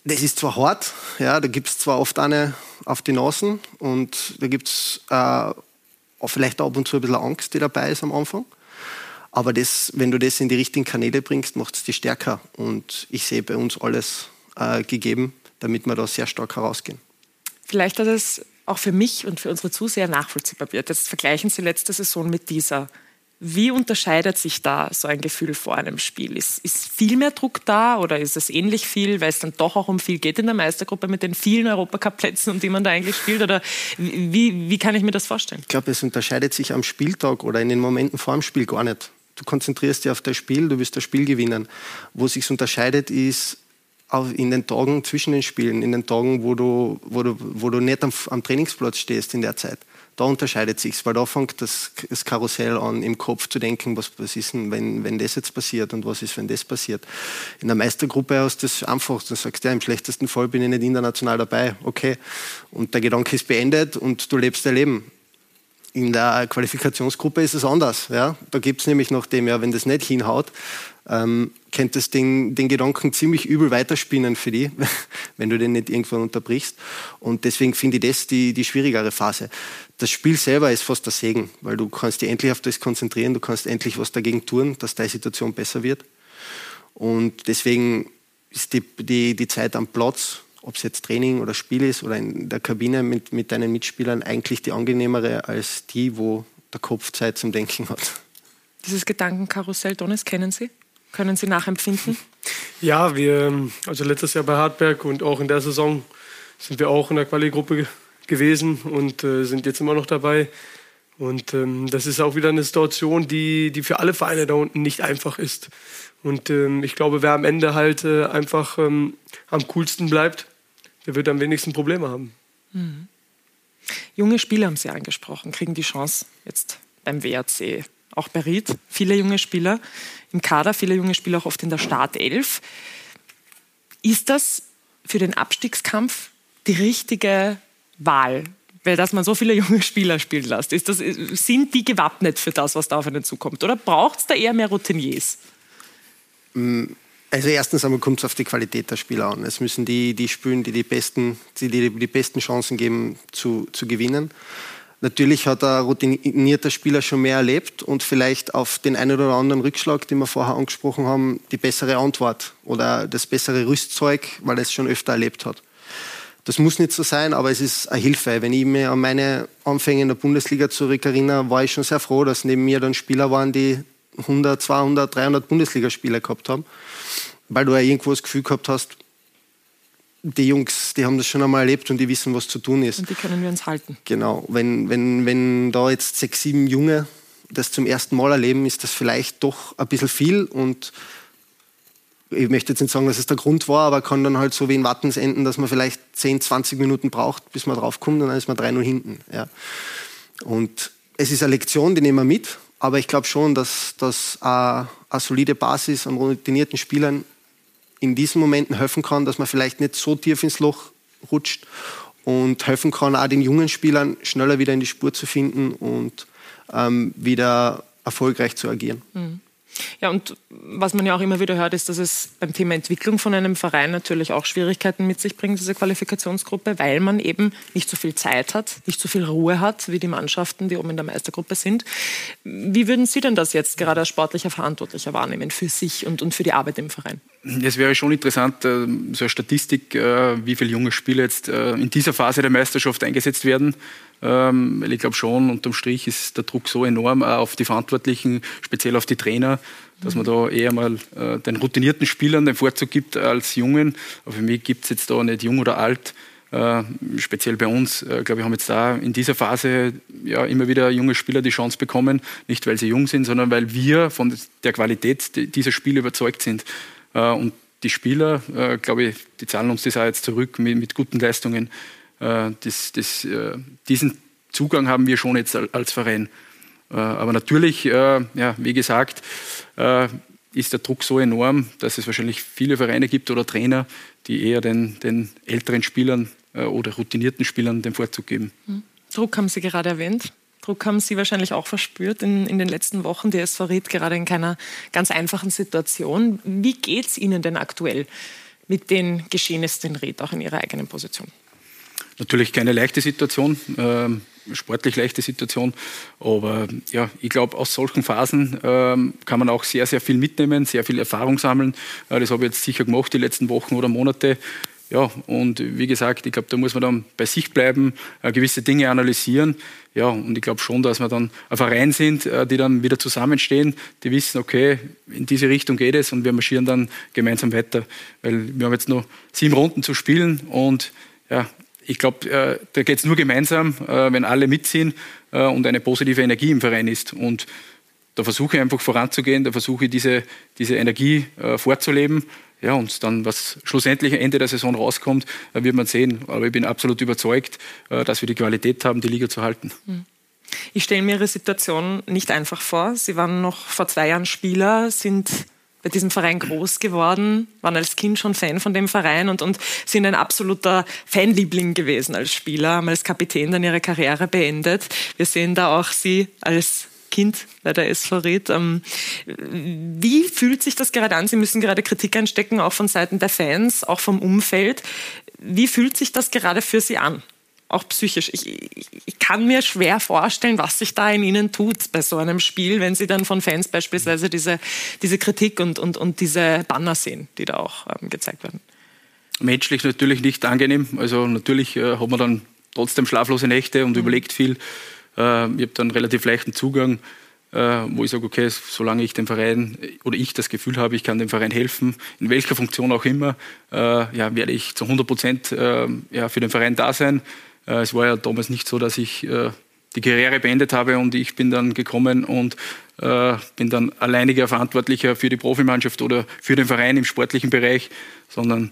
das ist zwar hart, ja, da gibt es zwar oft eine auf die Nasen und da gibt es äh, vielleicht ab und zu ein bisschen Angst, die dabei ist am Anfang. Aber das, wenn du das in die richtigen Kanäle bringst, macht es dich stärker. Und ich sehe bei uns alles äh, gegeben, damit wir da sehr stark herausgehen. Vielleicht hat es auch für mich und für unsere Zuseher nachvollziehbar wird. Jetzt vergleichen Sie letzte Saison mit dieser. Wie unterscheidet sich da so ein Gefühl vor einem Spiel? Ist, ist viel mehr Druck da oder ist es ähnlich viel, weil es dann doch auch um viel geht in der Meistergruppe mit den vielen Europacup-Plätzen, um die man da eigentlich spielt? Oder wie, wie kann ich mir das vorstellen? Ich glaube, es unterscheidet sich am Spieltag oder in den Momenten vor dem Spiel gar nicht. Du konzentrierst dich auf das Spiel, du wirst das Spiel gewinnen. Wo sich unterscheidet, ist in den Tagen zwischen den Spielen, in den Tagen, wo du, wo du, wo du nicht am, am Trainingsplatz stehst in der Zeit. Da unterscheidet sich's, weil da fängt das, das Karussell an, im Kopf zu denken, was, was ist denn, wenn, wenn das jetzt passiert und was ist, wenn das passiert. In der Meistergruppe hast du das einfach, du sagst, ja, im schlechtesten Fall bin ich nicht international dabei, okay. Und der Gedanke ist beendet und du lebst dein Leben. In der Qualifikationsgruppe ist es anders. Ja? Da gibt es nämlich nach dem, ja, wenn das nicht hinhaut, ähm, könnte es den, den Gedanken ziemlich übel weiterspinnen für die, wenn du den nicht irgendwann unterbrichst. Und deswegen finde ich das die, die schwierigere Phase. Das Spiel selber ist fast der Segen, weil du kannst dich endlich auf das konzentrieren, du kannst endlich was dagegen tun, dass deine Situation besser wird. Und deswegen ist die, die, die Zeit am Platz, ob es jetzt Training oder Spiel ist oder in der Kabine mit, mit deinen Mitspielern, eigentlich die angenehmere als die, wo der Kopf Zeit zum Denken hat. Dieses Gedankenkarussell, Donis, kennen Sie? Können Sie nachempfinden? Ja, wir, also letztes Jahr bei Hartberg und auch in der Saison sind wir auch in der Quali-Gruppe gewesen und äh, sind jetzt immer noch dabei. Und ähm, das ist auch wieder eine Situation, die, die für alle Vereine da unten nicht einfach ist. Und ähm, ich glaube, wer am Ende halt äh, einfach ähm, am coolsten bleibt, der wird am wenigsten Probleme haben. Mhm. Junge Spieler haben Sie angesprochen, kriegen die Chance jetzt beim WRC auch bei Ried, viele junge Spieler im Kader, viele junge Spieler auch oft in der Startelf. Ist das für den Abstiegskampf die richtige Wahl? Weil dass man so viele junge Spieler spielen lässt, ist das, sind die gewappnet für das, was da auf einen zukommt? Oder braucht es da eher mehr Routiniers? Also erstens einmal kommt es auf die Qualität der Spieler an. Es müssen die, die spielen, die die besten, die, die, die besten Chancen geben zu, zu gewinnen. Natürlich hat ein routinierter Spieler schon mehr erlebt und vielleicht auf den einen oder anderen Rückschlag, den wir vorher angesprochen haben, die bessere Antwort oder das bessere Rüstzeug, weil er es schon öfter erlebt hat. Das muss nicht so sein, aber es ist eine Hilfe. Wenn ich mir an meine Anfänge in der Bundesliga zurückerinnere, war ich schon sehr froh, dass neben mir dann Spieler waren, die 100, 200, 300 Bundesligaspieler gehabt haben, weil du ja irgendwo das Gefühl gehabt hast, die Jungs, die haben das schon einmal erlebt und die wissen, was zu tun ist. Und die können wir uns halten. Genau. Wenn, wenn, wenn da jetzt sechs, sieben Junge das zum ersten Mal erleben, ist das vielleicht doch ein bisschen viel und ich möchte jetzt nicht sagen, dass es der Grund war, aber kann dann halt so wie in Wattens enden, dass man vielleicht 10, 20 Minuten braucht, bis man draufkommt und dann ist man 3-0 hinten. Ja. Und es ist eine Lektion, die nehmen wir mit, aber ich glaube schon, dass das eine, eine solide Basis an routinierten Spielern in diesen Momenten helfen kann, dass man vielleicht nicht so tief ins Loch rutscht und helfen kann, auch den jungen Spielern schneller wieder in die Spur zu finden und ähm, wieder erfolgreich zu agieren. Mhm. Ja, und was man ja auch immer wieder hört, ist, dass es beim Thema Entwicklung von einem Verein natürlich auch Schwierigkeiten mit sich bringt, diese Qualifikationsgruppe, weil man eben nicht so viel Zeit hat, nicht so viel Ruhe hat wie die Mannschaften, die oben in der Meistergruppe sind. Wie würden Sie denn das jetzt gerade als sportlicher Verantwortlicher wahrnehmen für sich und, und für die Arbeit im Verein? Es wäre schon interessant, äh, so eine Statistik, äh, wie viele junge Spieler jetzt äh, in dieser Phase der Meisterschaft eingesetzt werden. Ähm, weil ich glaube schon, unterm Strich ist der Druck so enorm auf die Verantwortlichen, speziell auf die Trainer, dass man da eher mal den routinierten Spielern den Vorzug gibt als Jungen. Aber für mich gibt es jetzt da nicht jung oder alt. speziell bei uns, glaube ich, haben jetzt da in dieser Phase ja immer wieder junge Spieler die Chance bekommen, nicht weil sie jung sind, sondern weil wir von der Qualität dieser Spiele überzeugt sind. Äh, und die Spieler, äh, glaube ich, die zahlen uns das auch jetzt zurück mit, mit guten Leistungen. Äh, das, das, diesen Zugang haben wir schon jetzt als Verein. aber natürlich, ja, wie gesagt, ist der Druck so enorm, dass es wahrscheinlich viele Vereine gibt oder Trainer, die eher den, den älteren Spielern oder routinierten Spielern den Vorzug geben. Hm. Druck haben Sie gerade erwähnt. Druck haben Sie wahrscheinlich auch verspürt in, in den letzten Wochen. Die SV Ried gerade in keiner ganz einfachen Situation. Wie geht es Ihnen denn aktuell mit den Geschehnissen in Ried, auch in Ihrer eigenen Position? Natürlich keine leichte Situation, ähm, sportlich leichte Situation, aber ja, ich glaube, aus solchen Phasen ähm, kann man auch sehr, sehr viel mitnehmen, sehr viel Erfahrung sammeln. Äh, das habe ich jetzt sicher gemacht die letzten Wochen oder Monate ja, und wie gesagt, ich glaube, da muss man dann bei sich bleiben, äh, gewisse Dinge analysieren. Ja, und ich glaube schon, dass wir dann ein Verein sind, äh, die dann wieder zusammenstehen, die wissen, okay, in diese Richtung geht es und wir marschieren dann gemeinsam weiter. Weil wir haben jetzt noch sieben Runden zu spielen und ja, ich glaube, äh, da geht es nur gemeinsam, äh, wenn alle mitziehen äh, und eine positive Energie im Verein ist. Und da versuche ich einfach voranzugehen, da versuche ich diese, diese Energie vorzuleben. Ja, und dann, was schlussendlich Ende der Saison rauskommt, wird man sehen. Aber ich bin absolut überzeugt, dass wir die Qualität haben, die Liga zu halten. Hm. Ich stelle mir Ihre Situation nicht einfach vor. Sie waren noch vor zwei Jahren Spieler, sind bei diesem Verein groß geworden, waren als Kind schon Fan von dem Verein und, und sind ein absoluter Fanliebling gewesen als Spieler, haben als Kapitän dann ihre Karriere beendet. Wir sehen da auch Sie als Kind bei der SV Ried. Ähm, wie fühlt sich das gerade an? Sie müssen gerade Kritik einstecken, auch von Seiten der Fans, auch vom Umfeld. Wie fühlt sich das gerade für Sie an? Auch psychisch. Ich, ich, ich, kann mir schwer vorstellen, was sich da in Ihnen tut bei so einem Spiel, wenn Sie dann von Fans beispielsweise diese, diese Kritik und, und, und diese Banner sehen, die da auch ähm, gezeigt werden. Menschlich natürlich nicht angenehm. Also natürlich äh, hat man dann trotzdem schlaflose Nächte und mhm. überlegt viel. Äh, ich habe dann relativ leichten Zugang, äh, wo ich sage, okay, solange ich den Verein oder ich das Gefühl habe, ich kann dem Verein helfen, in welcher Funktion auch immer, äh, ja, werde ich zu 100 Prozent äh, ja, für den Verein da sein. Äh, es war ja damals nicht so, dass ich äh, die Karriere beendet habe und ich bin dann gekommen und äh, bin dann alleiniger Verantwortlicher für die Profimannschaft oder für den Verein im sportlichen Bereich, sondern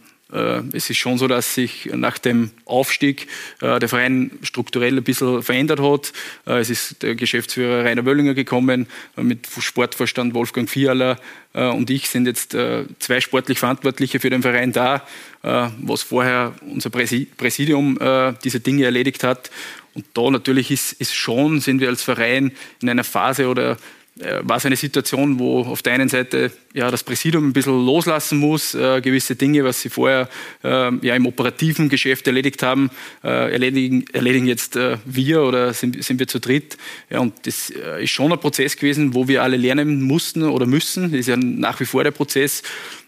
es ist schon so, dass sich nach dem Aufstieg äh, der Verein strukturell ein bisschen verändert hat. Äh, es ist der Geschäftsführer Rainer Wöllinger gekommen, mit Sportvorstand Wolfgang Fiala und ich sind jetzt zwei sportlich Verantwortliche für den Verein da, was vorher unser Präsidium diese Dinge erledigt hat. Und da natürlich ist, ist schon, sind wir als Verein in einer Phase oder äh, war es eine Situation, wo auf der einen Seite ja, das Präsidium ein bisschen loslassen muss, äh, gewisse Dinge, was sie vorher äh, ja, im operativen Geschäft erledigt haben, äh, erledigen, erledigen jetzt äh, wir oder sind, sind wir zu dritt. Ja, und das äh, ist schon ein Prozess gewesen, wo wir alle lernen mussten oder müssen. Das ist ja nach wie vor der Prozess.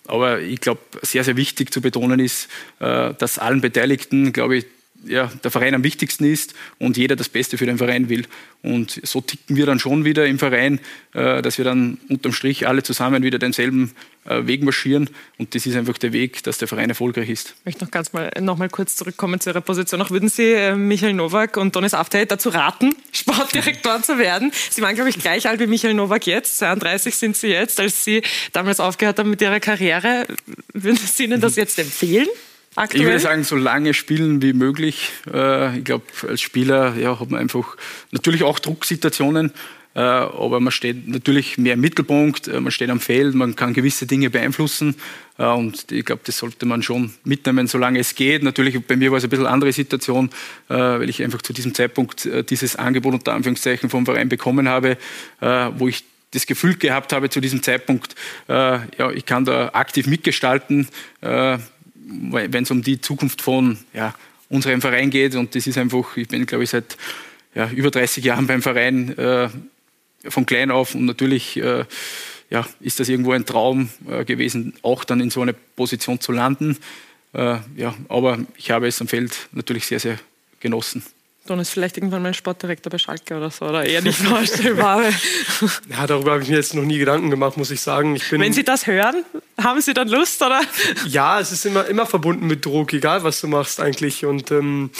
Aber ich glaube, sehr, sehr wichtig zu betonen ist, dass allen Beteiligten, glaube ich, ja, der Verein am wichtigsten ist und jeder das Beste für den Verein will. Und so ticken wir dann schon wieder im Verein, äh, dass wir dann unterm Strich alle zusammen wieder denselben äh, Weg marschieren. Und das ist einfach der Weg, dass der Verein erfolgreich ist. Ich möchte noch ganz mal, noch mal kurz zurückkommen zu Ihrer Position. Auch würden Sie äh, Michael Nowak und Donis Aftey dazu raten, Sportdirektor zu werden? Sie waren, glaube ich, gleich alt wie Michael Nowak jetzt. 32 sind Sie jetzt. Als Sie damals aufgehört haben mit Ihrer Karriere, würden Sie Ihnen das jetzt empfehlen? Aktuell? Ich würde sagen, so lange spielen wie möglich. Äh, ich glaube, als Spieler ja, hat man einfach natürlich auch Drucksituationen, äh, aber man steht natürlich mehr im Mittelpunkt, äh, man steht am Feld, man kann gewisse Dinge beeinflussen und ich glaube, das sollte man schon mitnehmen, solange es geht. Natürlich, bei mir war es ein bisschen andere Situation, weil ich einfach zu diesem Zeitpunkt dieses Angebot unter Anführungszeichen vom Verein bekommen habe, wo ich das Gefühl gehabt habe zu diesem Zeitpunkt, ja, ich kann da aktiv mitgestalten wenn es um die Zukunft von ja, unserem Verein geht. Und das ist einfach, ich bin, glaube ich, seit ja, über 30 Jahren beim Verein äh, von klein auf und natürlich äh, ja, ist das irgendwo ein Traum äh, gewesen, auch dann in so eine Position zu landen. Äh, ja, aber ich habe es am Feld natürlich sehr, sehr genossen. Dann ist vielleicht irgendwann mal ein Sportdirektor bei Schalke oder so, oder eher nicht vorstellbar. ja, darüber habe ich mir jetzt noch nie Gedanken gemacht, muss ich sagen. Ich bin Wenn Sie das hören, haben Sie dann Lust, oder? Ja, es ist immer, immer verbunden mit Druck, egal was du machst eigentlich. Und ähm,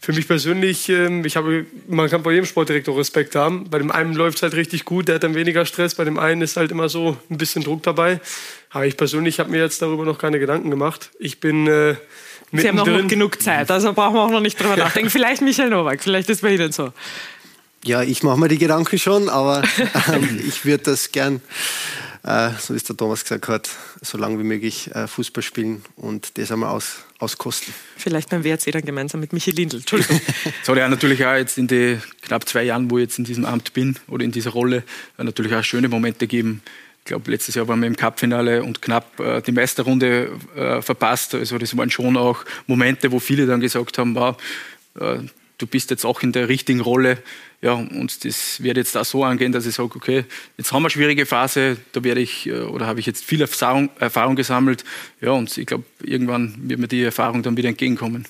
für mich persönlich, ähm, ich habe, man kann bei jedem Sportdirektor Respekt haben. Bei dem einen läuft es halt richtig gut, der hat dann weniger Stress. Bei dem einen ist halt immer so ein bisschen Druck dabei. Aber ich persönlich habe mir jetzt darüber noch keine Gedanken gemacht. Ich bin äh, Sie haben noch, noch genug Zeit, also brauchen wir auch noch nicht drüber nachdenken. Vielleicht Michael Nowak, vielleicht ist bei Ihnen so. Ja, ich mache mir die Gedanken schon, aber ähm, ich würde das gern, äh, so wie es der Thomas gesagt hat, so lange wie möglich äh, Fußball spielen und das einmal aus, auskosten. Vielleicht beim WRC dann gemeinsam mit Michi Lindl. Entschuldigung. Es hat ja natürlich auch jetzt in den knapp zwei Jahren, wo ich jetzt in diesem Amt bin oder in dieser Rolle, natürlich auch schöne Momente gegeben glaube, letztes Jahr waren wir im Cup-Finale und knapp äh, die Meisterrunde äh, verpasst. Also das waren schon auch Momente, wo viele dann gesagt haben, wow, äh, du bist jetzt auch in der richtigen Rolle. Ja, und das wird jetzt da so angehen, dass ich sage, okay, jetzt haben wir eine schwierige Phase, da werde ich äh, oder habe ich jetzt viel Erfahrung, Erfahrung gesammelt. Ja, und ich glaube, irgendwann wird mir die Erfahrung dann wieder entgegenkommen.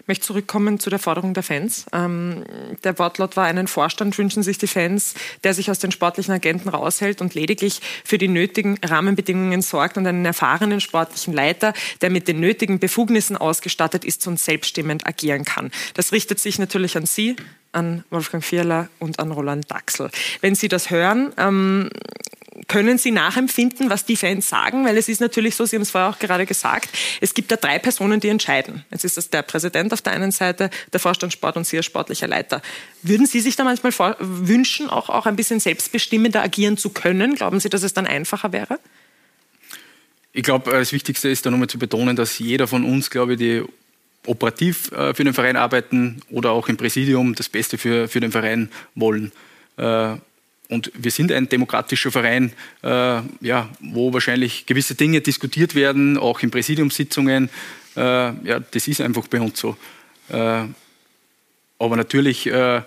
Ich möchte zurückkommen zu der Forderung der Fans. Ähm, der Wortlaut war, einen Vorstand wünschen sich die Fans, der sich aus den sportlichen Agenten raushält und lediglich für die nötigen Rahmenbedingungen sorgt und einen erfahrenen sportlichen Leiter, der mit den nötigen Befugnissen ausgestattet ist und selbststimmend agieren kann. Das richtet sich natürlich an Sie, an Wolfgang Vierler und an Roland Daxel. Wenn Sie das hören, ähm, können Sie nachempfinden, was die Fans sagen? Weil es ist natürlich so, Sie haben es vorher auch gerade gesagt, es gibt da drei Personen, die entscheiden. Jetzt ist das der Präsident auf der einen Seite, der Vorstand Sport und Sie als sportlicher Leiter. Würden Sie sich da manchmal wünschen, auch, auch ein bisschen selbstbestimmender agieren zu können? Glauben Sie, dass es dann einfacher wäre? Ich glaube, das Wichtigste ist da nochmal zu betonen, dass jeder von uns, glaube ich, die operativ äh, für den Verein arbeiten oder auch im Präsidium das Beste für, für den Verein wollen. Und wir sind ein demokratischer Verein, äh, ja, wo wahrscheinlich gewisse Dinge diskutiert werden, auch in Präsidiumssitzungen. Äh, ja, das ist einfach bei uns so. Äh, aber natürlich, äh,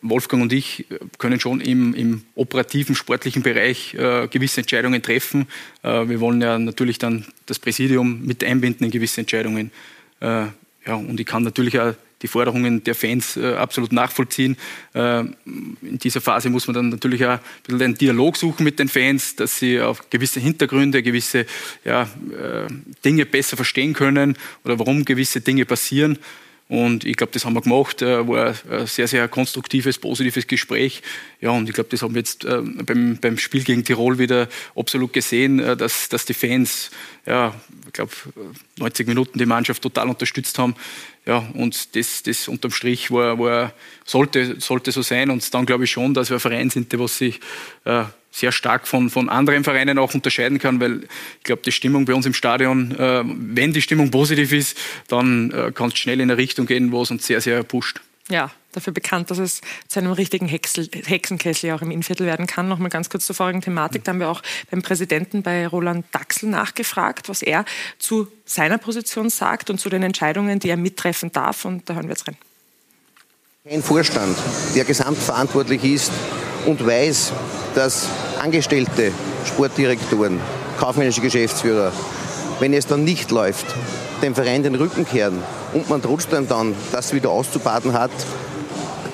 Wolfgang und ich können schon im, im operativen, sportlichen Bereich äh, gewisse Entscheidungen treffen. Äh, wir wollen ja natürlich dann das Präsidium mit einbinden in gewisse Entscheidungen. ja, und ich kann natürlich auch die Forderungen der Fans äh, absolut nachvollziehen. Äh, in dieser Phase muss man dann natürlich auch ein bisschen den Dialog suchen mit den Fans, dass sie auf gewisse Hintergründe, gewisse ja, äh, Dinge besser verstehen können oder warum gewisse Dinge passieren. Und ich glaube, das haben wir gemacht, äh, war ein sehr, sehr konstruktives, positives Gespräch. Ja, und ich glaube, das haben wir jetzt äh, beim, beim Spiel gegen Tirol wieder absolut gesehen, äh, dass, dass die Fans, ja, ich glaube, 90 Minuten die Mannschaft total unterstützt haben. Ja, und das, das unterm Strich war, war, sollte, sollte so sein. Und dann glaube ich schon, dass wir ein Verein sind, der sich äh, sehr stark von, von anderen Vereinen auch unterscheiden kann, weil ich glaube, die Stimmung bei uns im Stadion, äh, wenn die Stimmung positiv ist, dann äh, kann es schnell in eine Richtung gehen, wo es uns sehr, sehr pusht. Ja, dafür bekannt, dass es zu einem richtigen Hexel, Hexenkessel auch im Innviertel werden kann. Nochmal ganz kurz zur vorigen Thematik. Da haben wir auch beim Präsidenten bei Roland Daxel nachgefragt, was er zu seiner Position sagt und zu den Entscheidungen, die er mittreffen darf. Und da hören wir jetzt rein. Ein Vorstand, der gesamtverantwortlich ist und weiß, dass Angestellte, Sportdirektoren, kaufmännische Geschäftsführer, wenn es dann nicht läuft, dem Verein den Rücken kehren und man trotzdem dann das wieder auszubaden hat,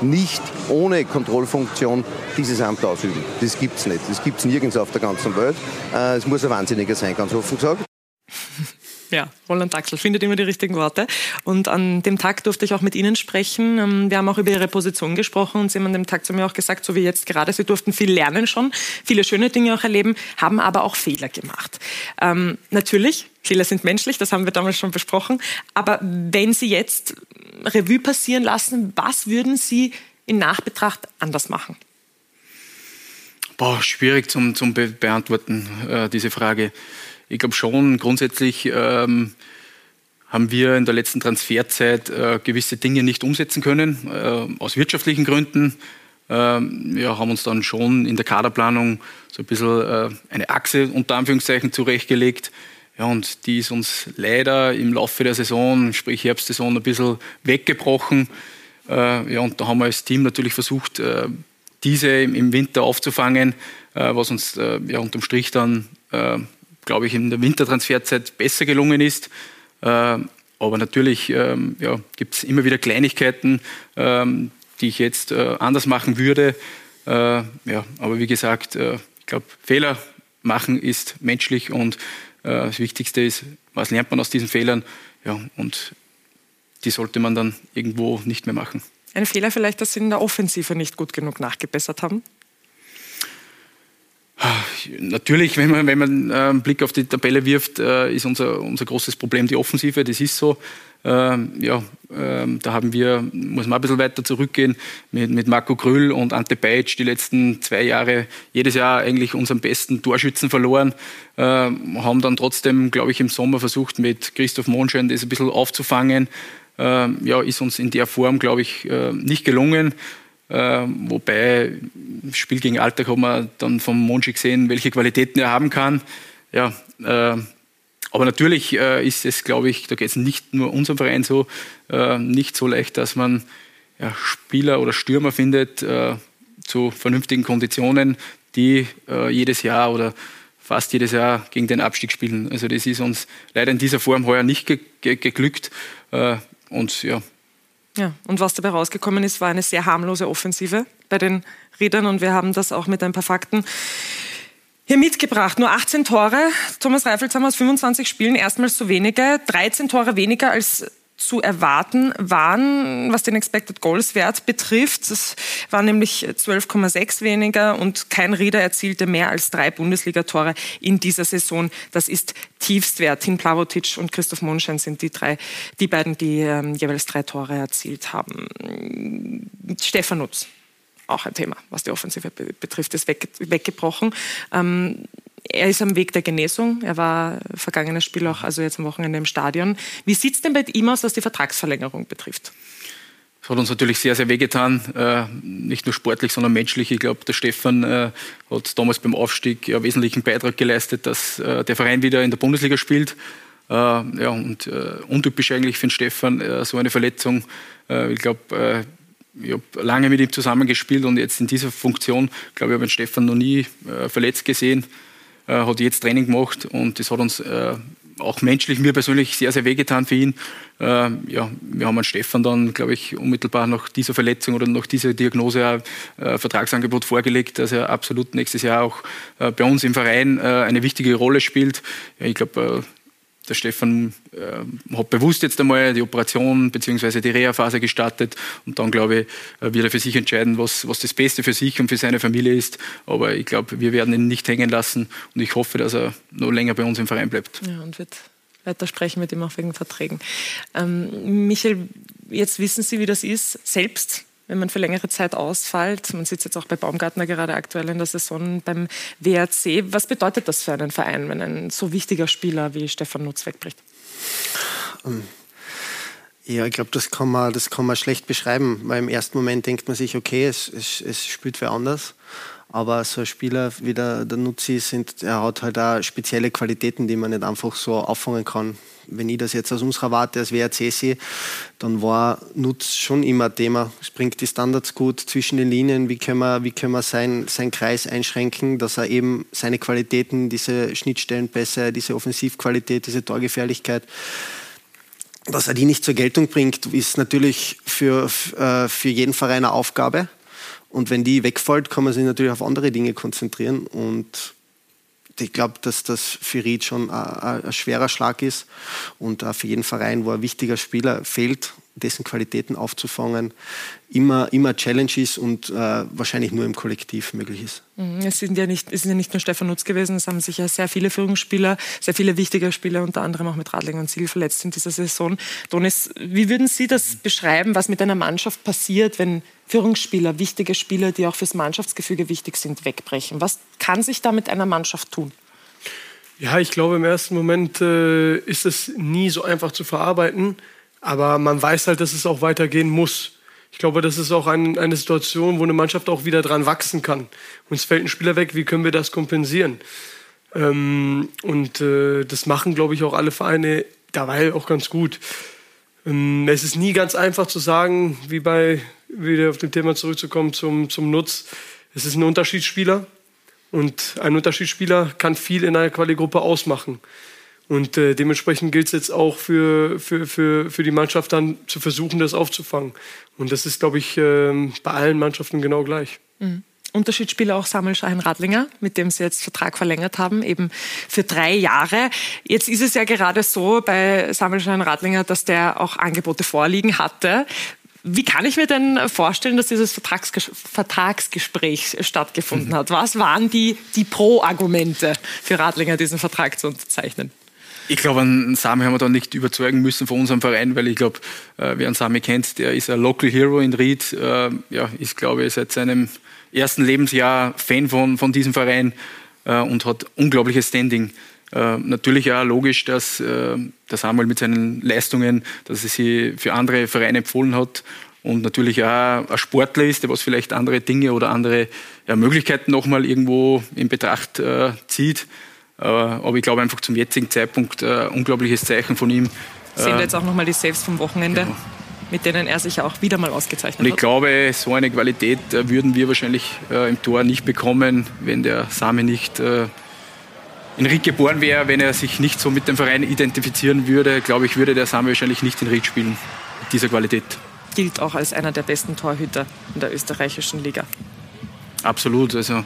nicht ohne Kontrollfunktion dieses Amt ausüben. Das gibt es nicht. Das gibt es nirgends auf der ganzen Welt. Äh, es muss ein Wahnsinniger sein, ganz offen gesagt. Ja, Roland Daxel findet immer die richtigen Worte. Und an dem Tag durfte ich auch mit Ihnen sprechen. Ähm, wir haben auch über Ihre Position gesprochen und Sie haben an dem Tag zu mir auch gesagt, so wie jetzt gerade, Sie durften viel lernen schon, viele schöne Dinge auch erleben, haben aber auch Fehler gemacht. Ähm, natürlich, Fehler sind menschlich, das haben wir damals schon besprochen. Aber wenn Sie jetzt Revue passieren lassen, was würden Sie in Nachbetracht anders machen? Boah, schwierig zum, zum Be beantworten, äh, diese Frage. Ich glaube schon, grundsätzlich ähm, haben wir in der letzten Transferzeit äh, gewisse Dinge nicht umsetzen können, äh, aus wirtschaftlichen Gründen. Ähm, wir haben uns dann schon in der Kaderplanung so ein bisschen äh, eine Achse unter Anführungszeichen zurechtgelegt. Ja, und die ist uns leider im Laufe der Saison, sprich Herbstsaison, ein bisschen weggebrochen. Äh, ja, und da haben wir als Team natürlich versucht, äh, diese im Winter aufzufangen, äh, was uns ja, unterm Strich dann glaube ich, in der Wintertransferzeit besser gelungen ist. Äh, aber natürlich ähm, ja, gibt es immer wieder Kleinigkeiten, ähm, die ich jetzt äh, anders machen würde. Äh, ja, aber wie gesagt, ich glaube, Fehler machen ist menschlich und das Wichtigste ist, was lernt man aus diesen Fehlern? Ja, und die sollte man dann irgendwo nicht mehr machen. Ein Fehler vielleicht, dass Sie in der Offensive nicht gut genug nachgebessert haben? Natürlich, wenn man, wenn man äh, einen Blick auf die Tabelle wirft, äh, ist unser, unser großes Problem die Offensive. Das ist so. Ähm, ja, ähm, da haben wir, muss man ein bisschen weiter zurückgehen, mit, mit Marco Grüll und Ante Beitsch die letzten zwei Jahre jedes Jahr eigentlich unseren besten Torschützen verloren. Ähm, haben dann trotzdem, glaube ich, im Sommer versucht, mit Christoph Monschein das ein bisschen aufzufangen. Ja, ist uns in der Form, glaube ich, äh, nicht gelungen. Äh, wobei, im Spiel gegen Alltag haben wir dann vom Monchi gesehen, welche Qualitäten er haben kann. Ja, äh, aber natürlich äh, ist es, glaube ich, da geht es nicht nur unserem Verein so, äh, nicht so leicht, dass man ja, Spieler oder Stürmer findet äh, zu vernünftigen Konditionen, die äh, jedes Jahr oder fast jedes Jahr gegen den Abstieg spielen. Also das ist uns leider in dieser Form heuer nicht ge ge geglückt. Äh, und ja. Ja, und was dabei rausgekommen ist, war eine sehr harmlose Offensive bei den Riedern und wir haben das auch mit ein paar Fakten hier mitgebracht. Nur 18 Tore. Thomas Reifelshammer aus 25 Spielen erstmals so wenige. 13 Tore weniger als zu erwarten waren, was den Expected Goals Wert betrifft. Es waren nämlich 12,6 weniger und kein Rieder erzielte mehr als drei Bundesligatore in dieser Saison. Das ist Tiefstwert. Tim Plavotic und Christoph Monschein sind die drei, die beiden, die ähm, jeweils drei Tore erzielt haben. Stefan Nutz auch ein Thema, was die Offensive betrifft, ist weggebrochen. Ähm, er ist am Weg der Genesung. Er war vergangenes Spiel auch, also jetzt am Wochenende im Stadion. Wie sieht es denn bei ihm aus, was die Vertragsverlängerung betrifft? Das hat uns natürlich sehr, sehr wehgetan. Äh, nicht nur sportlich, sondern menschlich. Ich glaube, der Stefan äh, hat damals beim Aufstieg ja wesentlichen Beitrag geleistet, dass äh, der Verein wieder in der Bundesliga spielt. Ja, und untypisch eigentlich für den Stefan so eine Verletzung. ich glaube, ich habe lange mit ihm zusammengespielt und jetzt in dieser Funktion, glaube ich, habe ich den Stefan noch nie verletzt gesehen. Äh, hat jetzt Training gemacht und das hat uns äh, auch menschlich, mir persönlich sehr, sehr wehgetan für ihn. Äh, ja, wir haben an Stefan dann, glaube ich, unmittelbar nach dieser Verletzung oder nach dieser Diagnose ein äh, Vertragsangebot vorgelegt, dass er absolut nächstes Jahr auch äh, bei uns im Verein äh, eine wichtige Rolle spielt. Ja, ich glaube, der Stefan äh, hat bewusst jetzt einmal die Operation bzw. die Reha-Phase gestartet und dann, glaube ich, äh, wird er für sich entscheiden, was, was das Beste für sich und für seine Familie ist. Aber ich glaube, wir werden ihn nicht hängen lassen und ich hoffe, dass er noch länger bei uns im Verein bleibt. Ja, und wird weiter sprechen mit ihm auch wegen Verträgen. Ähm, Michael, jetzt wissen Sie, wie das ist, selbst wenn man für längere Zeit ausfällt. Man sitzt jetzt auch bei Baumgartner gerade aktuell in der Saison beim WRC. Was bedeutet das für einen Verein, wenn ein so wichtiger Spieler wie Stefan Nutz wegbricht? Ähm, ja, ich glaube, das, kann man, das kann man schlecht beschreiben, weil im ersten Moment denkt man sich, okay, es, es, es spielt wer anders. Aber so ein Spieler wie der, der Nutzi, sind, er hat halt auch spezielle Qualitäten, die man nicht einfach so auffangen kann wenn ich das jetzt aus unserer Warte als WRC sehe, dann war Nutz schon immer Thema. Es bringt die Standards gut zwischen den Linien. Wie können wir, wie können wir sein, seinen Kreis einschränken, dass er eben seine Qualitäten, diese Schnittstellenpässe, diese Offensivqualität, diese Torgefährlichkeit, dass er die nicht zur Geltung bringt, ist natürlich für, äh, für jeden Verein eine Aufgabe. Und wenn die wegfällt, kann man sich natürlich auf andere Dinge konzentrieren. Und ich glaube, dass das für Ried schon ein, ein, schwerer Schlag ist und für jeden Verein, wo ein wichtiger Spieler fehlt, dessen Qualitäten aufzufangen, immer, immer Challenge ist und äh, wahrscheinlich nur im Kollektiv möglich ist. Mhm. Es sind, ja nicht, es sind ja nicht nur Stefan Nutz gewesen, es haben sich ja sehr viele Führungsspieler, sehr viele wichtige Spieler, unter anderem auch mit Radling und Ziel verletzt in dieser Saison. Donis, wie würden Sie das beschreiben, was mit einer Mannschaft passiert, wenn Führungsspieler, wichtige Spieler, die auch fürs Mannschaftsgefüge wichtig sind, wegbrechen? Was kann sich da mit einer Mannschaft tun? Ja, ich glaube, im ersten Moment äh, ist es nie so einfach zu verarbeiten. Aber man weiß halt, dass es auch weitergehen muss. Ich glaube, das ist auch ein, eine Situation, wo eine Mannschaft auch wieder dran wachsen kann. Uns fällt ein Spieler weg, wie können wir das kompensieren? Ähm, und äh, das machen, glaube ich, auch alle Vereine dabei auch ganz gut. Ähm, es ist nie ganz einfach zu sagen, wie bei, wieder auf dem Thema zurückzukommen zum, zum Nutz. Es ist ein Unterschiedsspieler und ein Unterschiedsspieler kann viel in einer Quali-Gruppe ausmachen. Und äh, dementsprechend gilt es jetzt auch für, für, für, für die Mannschaft dann zu versuchen, das aufzufangen. Und das ist, glaube ich, äh, bei allen Mannschaften genau gleich. Mhm. Unterschiedsspieler auch Samuel Schein-Radlinger, mit dem Sie jetzt Vertrag verlängert haben, eben für drei Jahre. Jetzt ist es ja gerade so bei Samuel Schein-Radlinger, dass der auch Angebote vorliegen hatte. Wie kann ich mir denn vorstellen, dass dieses Vertragsges Vertragsgespräch stattgefunden mhm. hat? Was waren die, die Pro-Argumente für Radlinger, diesen Vertrag zu unterzeichnen? Ich glaube, einen Sami haben wir da nicht überzeugen müssen von unserem Verein, weil ich glaube, äh, wer einen Sami kennt, der ist ein Local Hero in Ried, äh, ja, ist, glaube ich, seit seinem ersten Lebensjahr Fan von, von diesem Verein äh, und hat unglaubliches Standing. Natürlich auch logisch, dass der Samuel mit seinen Leistungen, dass er sie für andere Vereine empfohlen hat und natürlich auch ein Sportler ist, der was vielleicht andere Dinge oder andere Möglichkeiten nochmal irgendwo in Betracht zieht. Aber ich glaube einfach zum jetzigen Zeitpunkt ein unglaubliches Zeichen von ihm. Sehen wir jetzt auch nochmal die Saves vom Wochenende. Genau mit denen er sich auch wieder mal ausgezeichnet hat. Und ich glaube, so eine Qualität würden wir wahrscheinlich äh, im Tor nicht bekommen, wenn der Same nicht äh, in Ried geboren wäre, wenn er sich nicht so mit dem Verein identifizieren würde, glaube ich, würde der Same wahrscheinlich nicht in Ried spielen, mit dieser Qualität. Gilt auch als einer der besten Torhüter in der österreichischen Liga. Absolut. Also,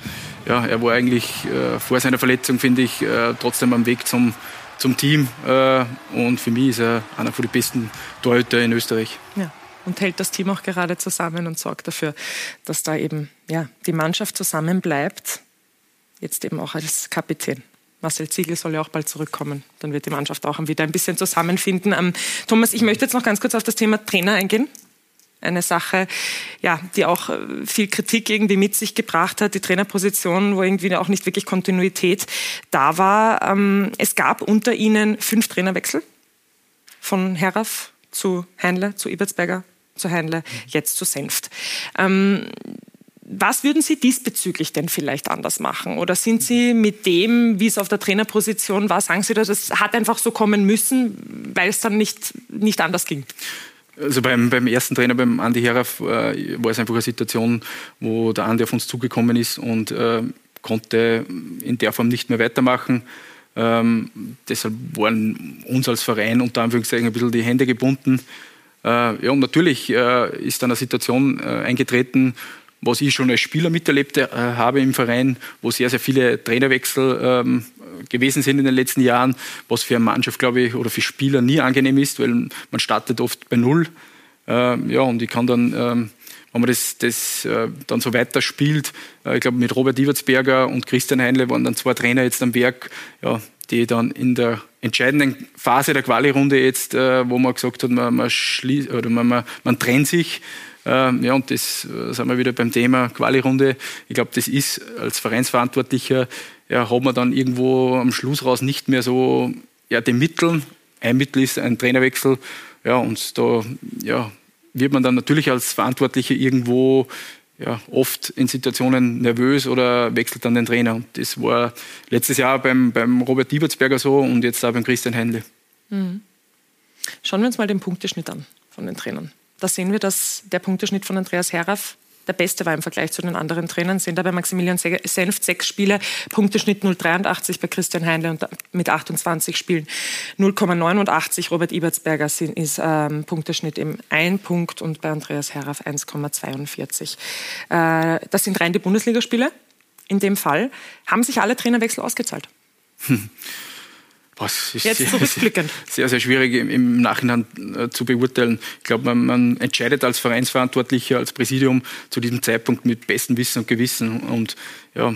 ja, er war eigentlich äh, vor seiner Verletzung, finde ich, äh, trotzdem am Weg zum, zum Team. Äh, und für mich ist er einer von den besten Torhüter in Österreich. Ja. Und hält das Team auch gerade zusammen und sorgt dafür, dass da eben ja, die Mannschaft zusammenbleibt. Jetzt eben auch als Kapitän. Marcel Ziegel soll ja auch bald zurückkommen. Dann wird die Mannschaft auch wieder ein bisschen zusammenfinden. Ähm, Thomas, ich möchte jetzt noch ganz kurz auf das Thema Trainer eingehen. Eine Sache, ja, die auch äh, viel Kritik irgendwie mit sich gebracht hat, die Trainerposition, wo irgendwie auch nicht wirklich Kontinuität da war. Ähm, es gab unter ihnen fünf Trainerwechsel von Heraf zu Heinle, zu Ebertsberger, zu Heinle, jetzt zu Senft. Ähm, was würden Sie diesbezüglich denn vielleicht anders machen? Oder sind Sie mit dem, wie es auf der Trainerposition war, sagen Sie, dass es hat einfach so kommen müssen, weil es dann nicht, nicht anders ging? Also beim, beim ersten Trainer, beim Andi Herauf, äh, war es einfach eine Situation, wo der Andi auf uns zugekommen ist und äh, konnte in der Form nicht mehr weitermachen. Ähm, deshalb waren uns als Verein unter Anführungszeichen ein bisschen die Hände gebunden. Äh, ja, und natürlich äh, ist dann eine Situation äh, eingetreten, was ich schon als Spieler miterlebt äh, habe im Verein, wo sehr, sehr viele Trainerwechsel ähm, gewesen sind in den letzten Jahren, was für eine Mannschaft, glaube ich, oder für Spieler nie angenehm ist, weil man startet oft bei Null. Ähm, ja, und ich kann dann, ähm, wenn man das, das äh, dann so weiterspielt, äh, ich glaube, mit Robert Iwertsberger und Christian Heinle waren dann zwei Trainer jetzt am Werk, ja, die dann in der entscheidenden Phase der Quali-Runde jetzt, äh, wo man gesagt hat, man, man, oder man, man, man trennt sich, ähm, ja, und das äh, sind wir wieder beim Thema Quali-Runde. Ich glaube, das ist als Vereinsverantwortlicher, ja, hat man dann irgendwo am Schluss raus nicht mehr so ja, die Mittel. Ein Mittel ist ein Trainerwechsel. Ja, und da ja, wird man dann natürlich als Verantwortlicher irgendwo ja, oft in Situationen nervös oder wechselt dann den Trainer. Und das war letztes Jahr beim, beim Robert Diebertsberger so und jetzt auch beim Christian Händle. Mhm. Schauen wir uns mal den Punkteschnitt an von den Trainern. Da sehen wir, dass der Punkteschnitt von Andreas Herraff der beste war im Vergleich zu den anderen Trainern. Sind da bei Maximilian Senft sechs Spiele, Punkteschnitt 0,83 bei Christian Heinle und mit 28 Spielen 0,89. Robert Ibertsberger ist ähm, Punkteschnitt im ein Punkt und bei Andreas Herraff 1,42. Äh, das sind rein die Bundesligaspiele. In dem Fall haben sich alle Trainerwechsel ausgezahlt. Hm. Was ist Jetzt zurückblickend. Sehr, sehr schwierig im, Nachhinein äh, zu beurteilen. Ich glaube, man, man, entscheidet als Vereinsverantwortlicher, als Präsidium zu diesem Zeitpunkt mit bestem Wissen und Gewissen. Und ja,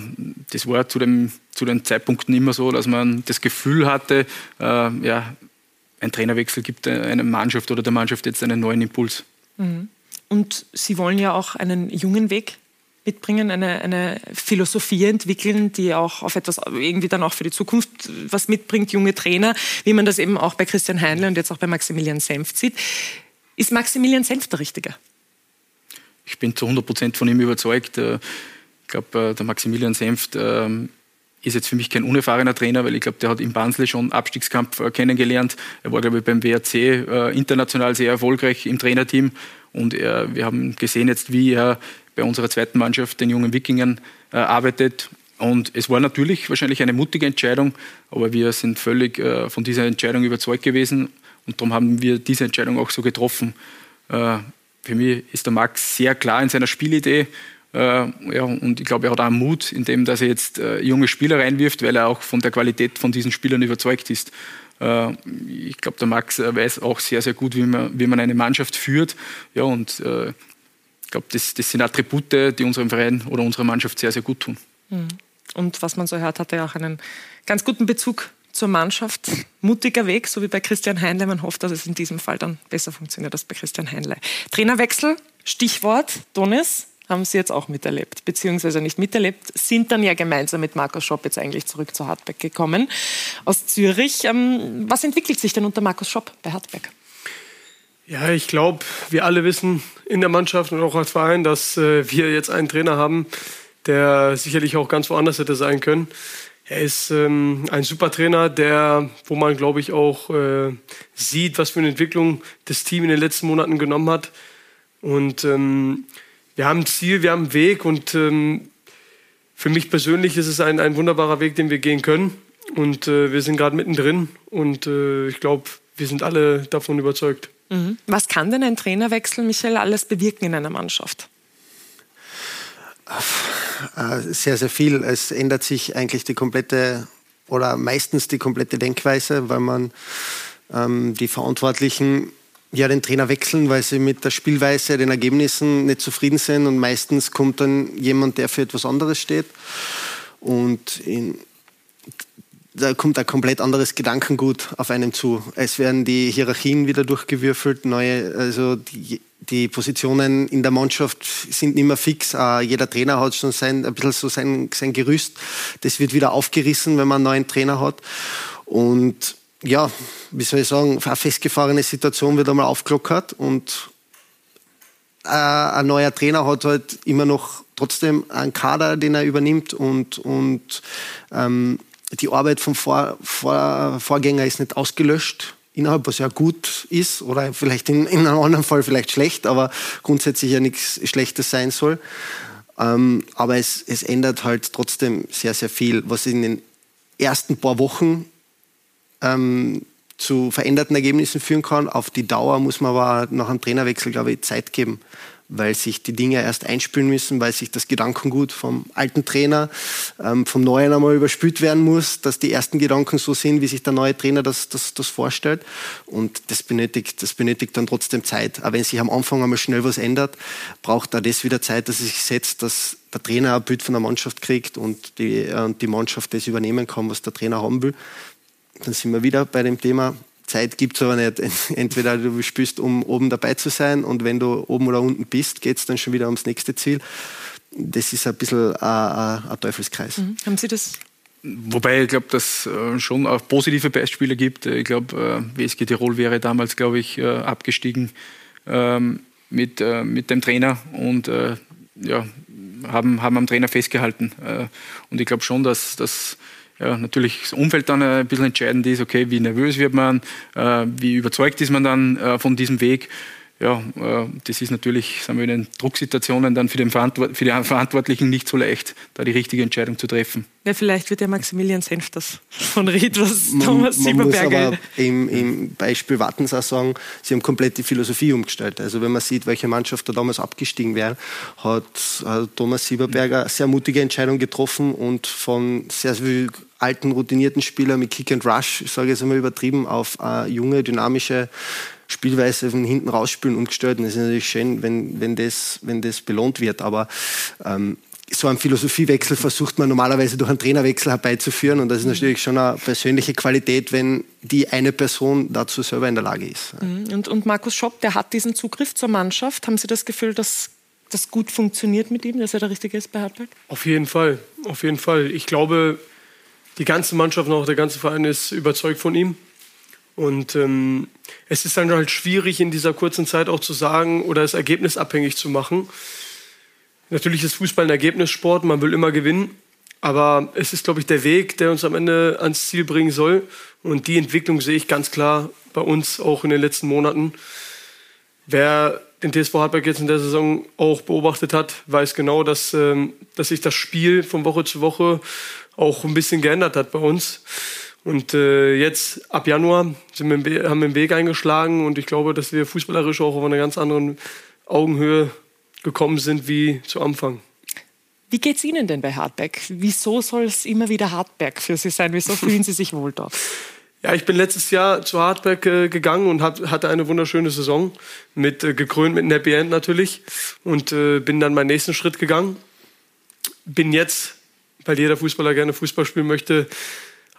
das war zu, dem, zu den Zeitpunkten immer so, dass man das Gefühl hatte, äh, ja, ein Trainerwechsel gibt einer Mannschaft oder der Mannschaft jetzt einen neuen Impuls. Mhm. Und Sie wollen ja auch einen jungen Weg mitbringen, eine, eine Philosophie entwickeln, die auch auf etwas irgendwie dann auch für die Zukunft was mitbringt, junge Trainer, wie man das eben auch bei Christian Heinle und jetzt auch bei Maximilian Senft sieht. Ist Maximilian Senft der Richtige? Ich bin zu 100 Prozent von ihm überzeugt. Äh, ich glaube, äh, der Maximilian Senft ähm, ist jetzt für mich kein unerfahrener Trainer, weil ich glaube, der hat im Banzle schon Abstiegskampf äh, kennengelernt. Er war, glaube ich, beim WRC international sehr erfolgreich im Trainerteam. Und er, wir haben gesehen jetzt, wie er bei unserer zweiten Mannschaft, den jungen Wikingern, äh, arbeitet. Und es war natürlich wahrscheinlich eine mutige Entscheidung, aber wir sind völlig äh, von dieser Entscheidung überzeugt gewesen und darum haben wir diese Entscheidung auch so getroffen. Äh, für mich ist der Max sehr klar in seiner Spielidee ja, und ich glaube, er hat auch Mut, indem dass er jetzt junge Spieler reinwirft, weil er auch von der Qualität von diesen Spielern überzeugt ist. Ich glaube, der Max weiß auch sehr, sehr gut, wie man, wie man eine Mannschaft führt. Ja, und glaube, das, das, sind Attribute, die unserem Verein oder unserer Mannschaft sehr, sehr gut tun. Mhm. Und was man so hört, hat er auch einen ganz guten Bezug zur Mannschaft. Mutiger Weg, so wie bei Christian Heinle. Man hofft, dass es in diesem Fall dann besser funktioniert als bei Christian Heinle. Trainerwechsel, Stichwort, Donis, haben Sie jetzt auch miterlebt, beziehungsweise nicht miterlebt, sind dann ja gemeinsam mit Markus Schopp jetzt eigentlich zurück zu Hartberg gekommen aus Zürich. Ähm, was entwickelt sich denn unter Markus Schopp bei Hartberg? Ja, ich glaube, wir alle wissen in der Mannschaft und auch als Verein, dass äh, wir jetzt einen Trainer haben, der sicherlich auch ganz woanders hätte sein können. Er ist ähm, ein super Trainer, der, wo man, glaube ich, auch äh, sieht, was für eine Entwicklung das Team in den letzten Monaten genommen hat. Und ähm, wir haben ein Ziel, wir haben einen Weg und ähm, für mich persönlich ist es ein, ein wunderbarer Weg, den wir gehen können. Und äh, wir sind gerade mittendrin und äh, ich glaube, wir sind alle davon überzeugt. Mhm. Was kann denn ein Trainerwechsel, Michael, alles bewirken in einer Mannschaft? Äh, sehr, sehr viel. Es ändert sich eigentlich die komplette oder meistens die komplette Denkweise, weil man ähm, die Verantwortlichen ja den Trainer wechseln, weil sie mit der Spielweise, den Ergebnissen nicht zufrieden sind und meistens kommt dann jemand, der für etwas anderes steht und in, da kommt ein komplett anderes Gedankengut auf einem zu. Es werden die Hierarchien wieder durchgewürfelt, neue, also die, die Positionen in der Mannschaft sind nicht mehr fix. Uh, jeder Trainer hat schon sein, ein bisschen so sein, sein Gerüst. Das wird wieder aufgerissen, wenn man einen neuen Trainer hat. Und ja, wie soll ich sagen, eine festgefahrene Situation wird einmal aufgelockert und äh, ein neuer Trainer hat halt immer noch trotzdem einen Kader, den er übernimmt und, und ähm, die Arbeit vom Vor Vor Vorgänger ist nicht ausgelöscht innerhalb, was ja gut ist oder vielleicht in, in einem anderen Fall vielleicht schlecht, aber grundsätzlich ja nichts Schlechtes sein soll. Ähm, aber es, es ändert halt trotzdem sehr, sehr viel, was in den ersten paar Wochen ähm, zu veränderten Ergebnissen führen kann. Auf die Dauer muss man aber nach einem Trainerwechsel, glaube ich, Zeit geben, weil sich die Dinge erst einspülen müssen, weil sich das Gedankengut vom alten Trainer, ähm, vom neuen einmal überspült werden muss, dass die ersten Gedanken so sind, wie sich der neue Trainer das, das, das vorstellt. Und das benötigt, das benötigt dann trotzdem Zeit. Aber wenn sich am Anfang einmal schnell was ändert, braucht da das wieder Zeit, dass es sich setzt, dass der Trainer ein Bild von der Mannschaft kriegt und die, äh, die Mannschaft das übernehmen kann, was der Trainer haben will dann sind wir wieder bei dem Thema, Zeit gibt es aber nicht. Entweder du spielst, um oben dabei zu sein und wenn du oben oder unten bist, geht es dann schon wieder ums nächste Ziel. Das ist ein bisschen ein, Teufelskreis. Mhm. Haben Sie das Wobei ich glaube, dass äh, schon auch positive Beispiele gibt. Ich glaube, äh, WSG Tirol wäre damals, glaube ich, äh, abgestiegen ähm, mit, äh, mit dem Trainer und äh, ja, haben, haben am Trainer festgehalten. Äh, und ich glaube schon, dass, dass ja, natürlich das Umfeld dann ein bisschen entscheidend ist, okay, wie nervös wird man, äh, wie überzeugt ist man dann äh, von diesem Weg. Ja, äh, das ist natürlich sagen wir, in den Drucksituationen dann für, den Verantwort für die Verantwortlichen nicht so leicht, da die richtige Entscheidung zu treffen. Ja, vielleicht wird der Maximilian Senf das von Ried, was Thomas man, man Sieberberger... muss aber im, im Beispiel Wattens auch sagen, sie haben komplett die Philosophie umgestellt. Also wenn man sieht, welche Mannschaft da damals abgestiegen wäre, hat, Thomas Sieberberger eine sehr mutige Entscheidung getroffen und von sehr viel alten, routinierten Spielern mit Kick and Rush, ich sage jetzt einmal übertrieben, auf eine junge, dynamische Spielweise von hinten rausspielen umgestellt. Und es ist natürlich schön, wenn, wenn, das, wenn das belohnt wird. Aber ähm, so einen Philosophiewechsel versucht man normalerweise durch einen Trainerwechsel herbeizuführen. Und das ist natürlich schon eine persönliche Qualität, wenn die eine Person dazu selber in der Lage ist. Mhm. Und, und Markus Schopp, der hat diesen Zugriff zur Mannschaft. Haben Sie das Gefühl, dass das gut funktioniert mit ihm, dass er der Richtige ist bei Hartberg? Auf jeden Fall, auf jeden Fall. Ich glaube, die ganze Mannschaft und auch der ganze Verein ist überzeugt von ihm. Und ähm, es ist dann halt schwierig, in dieser kurzen Zeit auch zu sagen oder das Ergebnis abhängig zu machen. Natürlich ist Fußball ein Ergebnissport, man will immer gewinnen. Aber es ist, glaube ich, der Weg, der uns am Ende ans Ziel bringen soll. Und die Entwicklung sehe ich ganz klar bei uns auch in den letzten Monaten. Wer den TSV Hartberg jetzt in der Saison auch beobachtet hat, weiß genau, dass, ähm, dass sich das Spiel von Woche zu Woche auch ein bisschen geändert hat bei uns. Und äh, jetzt ab Januar sind wir, haben wir einen Weg eingeschlagen und ich glaube, dass wir fußballerisch auch auf einer ganz anderen Augenhöhe gekommen sind wie zu Anfang. Wie geht es Ihnen denn bei Hartberg? Wieso soll es immer wieder Hartberg für Sie sein? Wieso fühlen Sie sich wohl dort? Ja, ich bin letztes Jahr zu Hartberg äh, gegangen und hab, hatte eine wunderschöne Saison, mit, äh, gekrönt mit einem Happy End natürlich und äh, bin dann meinen nächsten Schritt gegangen. Bin jetzt, weil jeder Fußballer gerne Fußball spielen möchte,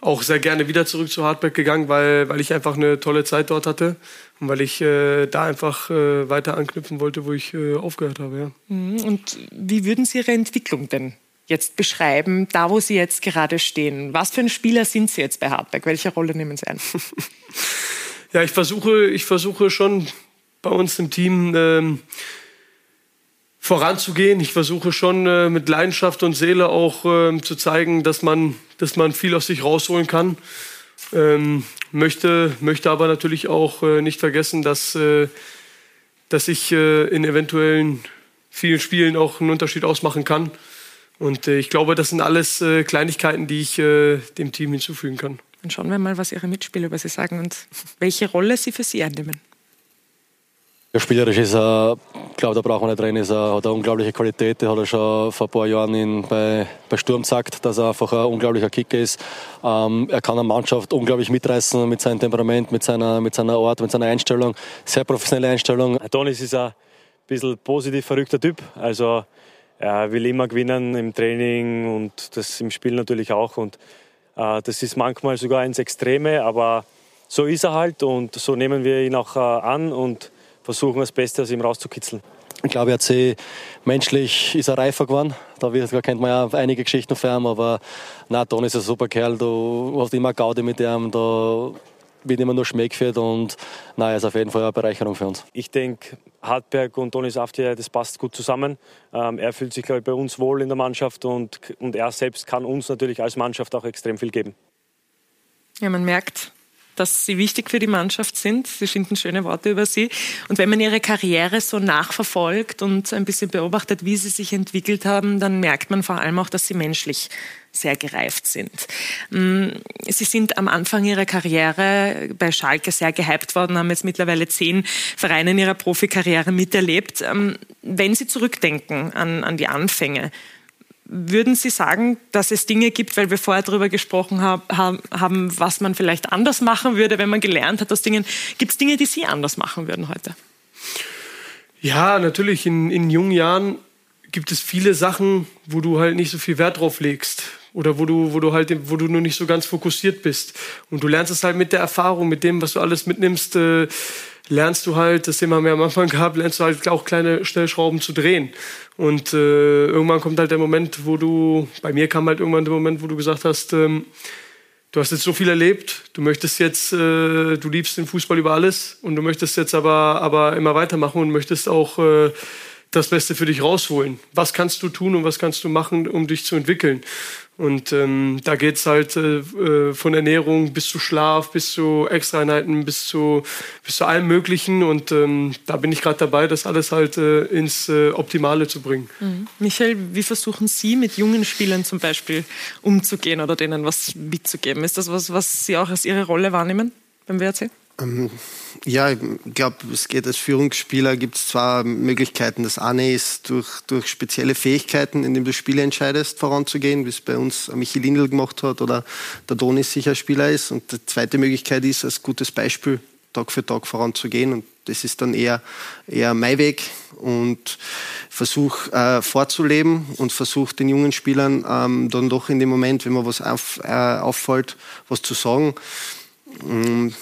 auch sehr gerne wieder zurück zu Hartberg gegangen, weil, weil ich einfach eine tolle Zeit dort hatte und weil ich äh, da einfach äh, weiter anknüpfen wollte, wo ich äh, aufgehört habe. Ja. Mhm. Und wie würden Sie Ihre Entwicklung denn jetzt beschreiben, da wo Sie jetzt gerade stehen? Was für ein Spieler sind Sie jetzt bei Hartberg? Welche Rolle nehmen Sie ein? ja, ich versuche, ich versuche schon bei uns im Team ähm, voranzugehen. Ich versuche schon äh, mit Leidenschaft und Seele auch äh, zu zeigen, dass man, dass man viel aus sich rausholen kann. Ähm, möchte, möchte aber natürlich auch äh, nicht vergessen, dass, äh, dass ich äh, in eventuellen vielen Spielen auch einen Unterschied ausmachen kann. Und äh, ich glaube, das sind alles Kleinigkeiten, die ich dem Team hinzufügen kann. Dann schauen wir mal, was Ihre Mitspieler über Sie sagen und welche Rolle Sie für Sie einnehmen. Ja, spielerisch ist er, glaube, da brauchen wir nicht reden, ist er, hat eine unglaubliche Qualität. Der hat er schon vor ein paar Jahren in, bei, bei Sturm gesagt, dass er einfach ein unglaublicher Kicker ist. Ähm, er kann eine Mannschaft unglaublich mitreißen mit seinem Temperament, mit seiner, mit seiner Art, mit seiner Einstellung. Sehr professionelle Einstellung. Donis ist ein bisschen positiv verrückter Typ. Also er will immer gewinnen im Training und das im Spiel natürlich auch. Und äh, das ist manchmal sogar ins Extreme, aber so ist er halt und so nehmen wir ihn auch äh, an. Und versuchen, das Beste aus ihm rauszukitzeln. Ich glaube, er hat sich menschlich ist er reifer geworden. Da, kennt man ja einige Geschichten von ihm, aber na, Don ist ein super Kerl. Du hast immer Gaudi mit ihm, da wird immer nur Schmeck geführt und na, er ist auf jeden Fall eine Bereicherung für uns. Ich denke, Hartberg und Donis Afti, das passt gut zusammen. Ähm, er fühlt sich, glaube ich, bei uns wohl in der Mannschaft und, und er selbst kann uns natürlich als Mannschaft auch extrem viel geben. Ja, man merkt, dass sie wichtig für die Mannschaft sind. Sie finden schöne Worte über sie. Und wenn man ihre Karriere so nachverfolgt und ein bisschen beobachtet, wie sie sich entwickelt haben, dann merkt man vor allem auch, dass sie menschlich sehr gereift sind. Mm, sie sind am Anfang ihrer Karriere bei Schalke sehr gehypt worden, haben jetzt mittlerweile zehn Vereine in ihrer Profikarriere miterlebt. Ähm, wenn Sie zurückdenken an, an die Anfänge, würden Sie sagen, dass es Dinge gibt, weil wir vorher darüber gesprochen haben, was man vielleicht anders machen würde, wenn man gelernt hat aus Dingen. Gibt es Dinge, die Sie anders machen würden heute? Ja, natürlich. In, in jungen Jahren gibt es viele Sachen, wo du halt nicht so viel Wert drauf legst oder wo du, wo du halt, wo du nur nicht so ganz fokussiert bist. Und du lernst es halt mit der Erfahrung, mit dem, was du alles mitnimmst. Äh, lernst du halt, das Thema haben wir am Anfang gehabt, lernst du halt auch kleine Stellschrauben zu drehen. Und äh, irgendwann kommt halt der Moment, wo du, bei mir kam halt irgendwann der Moment, wo du gesagt hast, ähm, du hast jetzt so viel erlebt, du möchtest jetzt, äh, du liebst den Fußball über alles und du möchtest jetzt aber, aber immer weitermachen und möchtest auch äh, das Beste für dich rausholen. Was kannst du tun und was kannst du machen, um dich zu entwickeln? Und ähm, da geht's halt äh, äh, von Ernährung bis zu Schlaf, bis zu Extraeinheiten, bis zu, bis zu allem Möglichen. Und ähm, da bin ich gerade dabei, das alles halt äh, ins äh, Optimale zu bringen. Mhm. Michael, wie versuchen Sie mit jungen Spielern zum Beispiel umzugehen oder denen was mitzugeben? Ist das was, was Sie auch als Ihre Rolle wahrnehmen beim WRC? Ähm, ja, ich glaube, es geht als Führungsspieler, gibt es zwei Möglichkeiten. Das eine ist durch, durch spezielle Fähigkeiten, indem du Spiele entscheidest, voranzugehen, wie es bei uns Michi Lindl gemacht hat oder der Donis sicher Spieler ist. Und die zweite Möglichkeit ist, als gutes Beispiel Tag für Tag voranzugehen. Und das ist dann eher, eher mein Weg und versuche äh, vorzuleben und versuche den jungen Spielern ähm, dann doch in dem Moment, wenn mir was auf, äh, auffällt, was zu sagen. Ähm,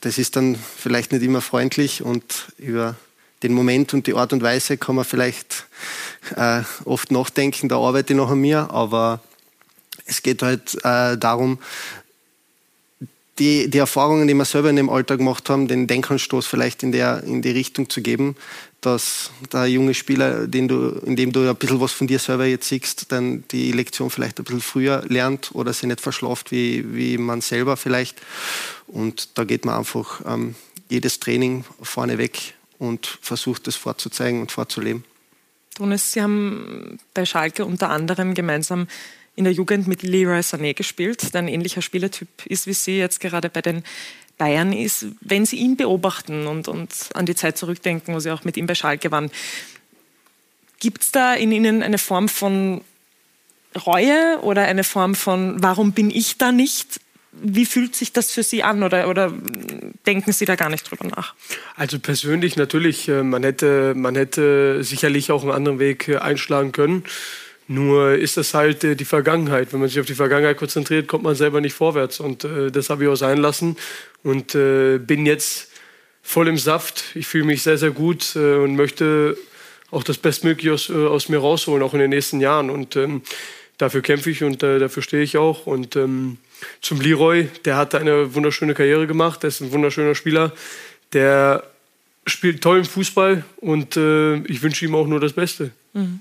das ist dann vielleicht nicht immer freundlich und über den Moment und die Art und Weise kann man vielleicht äh, oft nachdenken, da arbeite ich noch an mir, aber es geht halt äh, darum, die, die Erfahrungen, die wir selber in dem Alltag gemacht haben, den Denkanstoß vielleicht in, der, in die Richtung zu geben, dass der junge Spieler, den du, in dem du ein bisschen was von dir selber jetzt siehst, dann die Lektion vielleicht ein bisschen früher lernt oder sie nicht verschlaft wie, wie man selber vielleicht. Und da geht man einfach ähm, jedes Training vorne weg und versucht es vorzuzeigen und vorzuleben. Donis, Sie haben bei Schalke unter anderem gemeinsam in der Jugend mit Leroy Sané gespielt, der ein ähnlicher Spielertyp ist, wie Sie jetzt gerade bei den Bayern ist. Wenn Sie ihn beobachten und, und an die Zeit zurückdenken, wo Sie auch mit ihm bei Schalke waren, gibt es da in Ihnen eine Form von Reue oder eine Form von, warum bin ich da nicht? Wie fühlt sich das für Sie an oder, oder denken Sie da gar nicht drüber nach? Also persönlich natürlich, äh, man hätte, man hätte sicherlich auch einen anderen Weg äh, einschlagen können. Nur ist das halt äh, die Vergangenheit. Wenn man sich auf die Vergangenheit konzentriert, kommt man selber nicht vorwärts. Und äh, das habe ich auch sein lassen und äh, bin jetzt voll im Saft. Ich fühle mich sehr, sehr gut und möchte auch das Bestmögliche aus, aus, mir rausholen, auch in den nächsten Jahren. Und ähm, dafür kämpfe ich und äh, dafür stehe ich auch. Und ähm, zum Leroy, der hat eine wunderschöne Karriere gemacht. Der ist ein wunderschöner Spieler, der spielt tollen Fußball und äh, ich wünsche ihm auch nur das Beste. Mhm.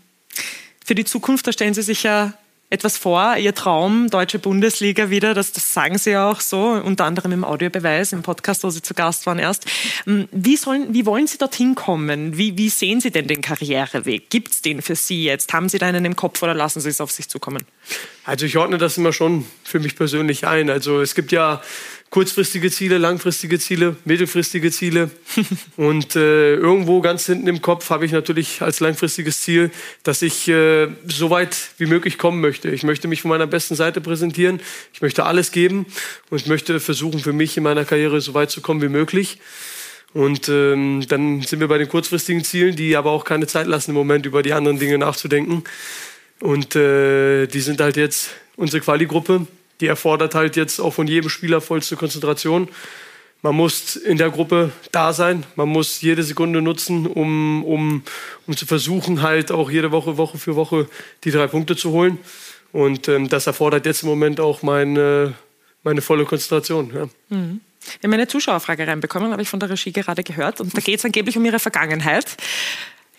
Für die Zukunft, da stellen Sie sich ja etwas vor, Ihr Traum, deutsche Bundesliga wieder, das, das sagen Sie ja auch so, unter anderem im Audiobeweis, im Podcast, wo Sie zu Gast waren erst. Ähm, wie, sollen, wie wollen Sie dorthin kommen? Wie, wie sehen Sie denn den Karriereweg? Gibt es den für Sie jetzt? Haben Sie da einen im Kopf oder lassen Sie es auf sich zukommen? Also ich ordne das immer schon für mich persönlich ein. Also es gibt ja kurzfristige Ziele, langfristige Ziele, mittelfristige Ziele. Und äh, irgendwo ganz hinten im Kopf habe ich natürlich als langfristiges Ziel, dass ich äh, so weit wie möglich kommen möchte. Ich möchte mich von meiner besten Seite präsentieren. Ich möchte alles geben und ich möchte versuchen, für mich in meiner Karriere so weit zu kommen wie möglich. Und ähm, dann sind wir bei den kurzfristigen Zielen, die aber auch keine Zeit lassen, im Moment über die anderen Dinge nachzudenken. Und äh, die sind halt jetzt unsere Quali-Gruppe die erfordert halt jetzt auch von jedem Spieler vollste Konzentration. Man muss in der Gruppe da sein, man muss jede Sekunde nutzen, um, um, um zu versuchen, halt auch jede Woche, Woche für Woche die drei Punkte zu holen. Und ähm, das erfordert jetzt im Moment auch meine, meine volle Konzentration. Ja. Mhm. Wir haben eine Zuschauerfrage reinbekommen, habe ich von der Regie gerade gehört. Und da geht es angeblich um ihre Vergangenheit.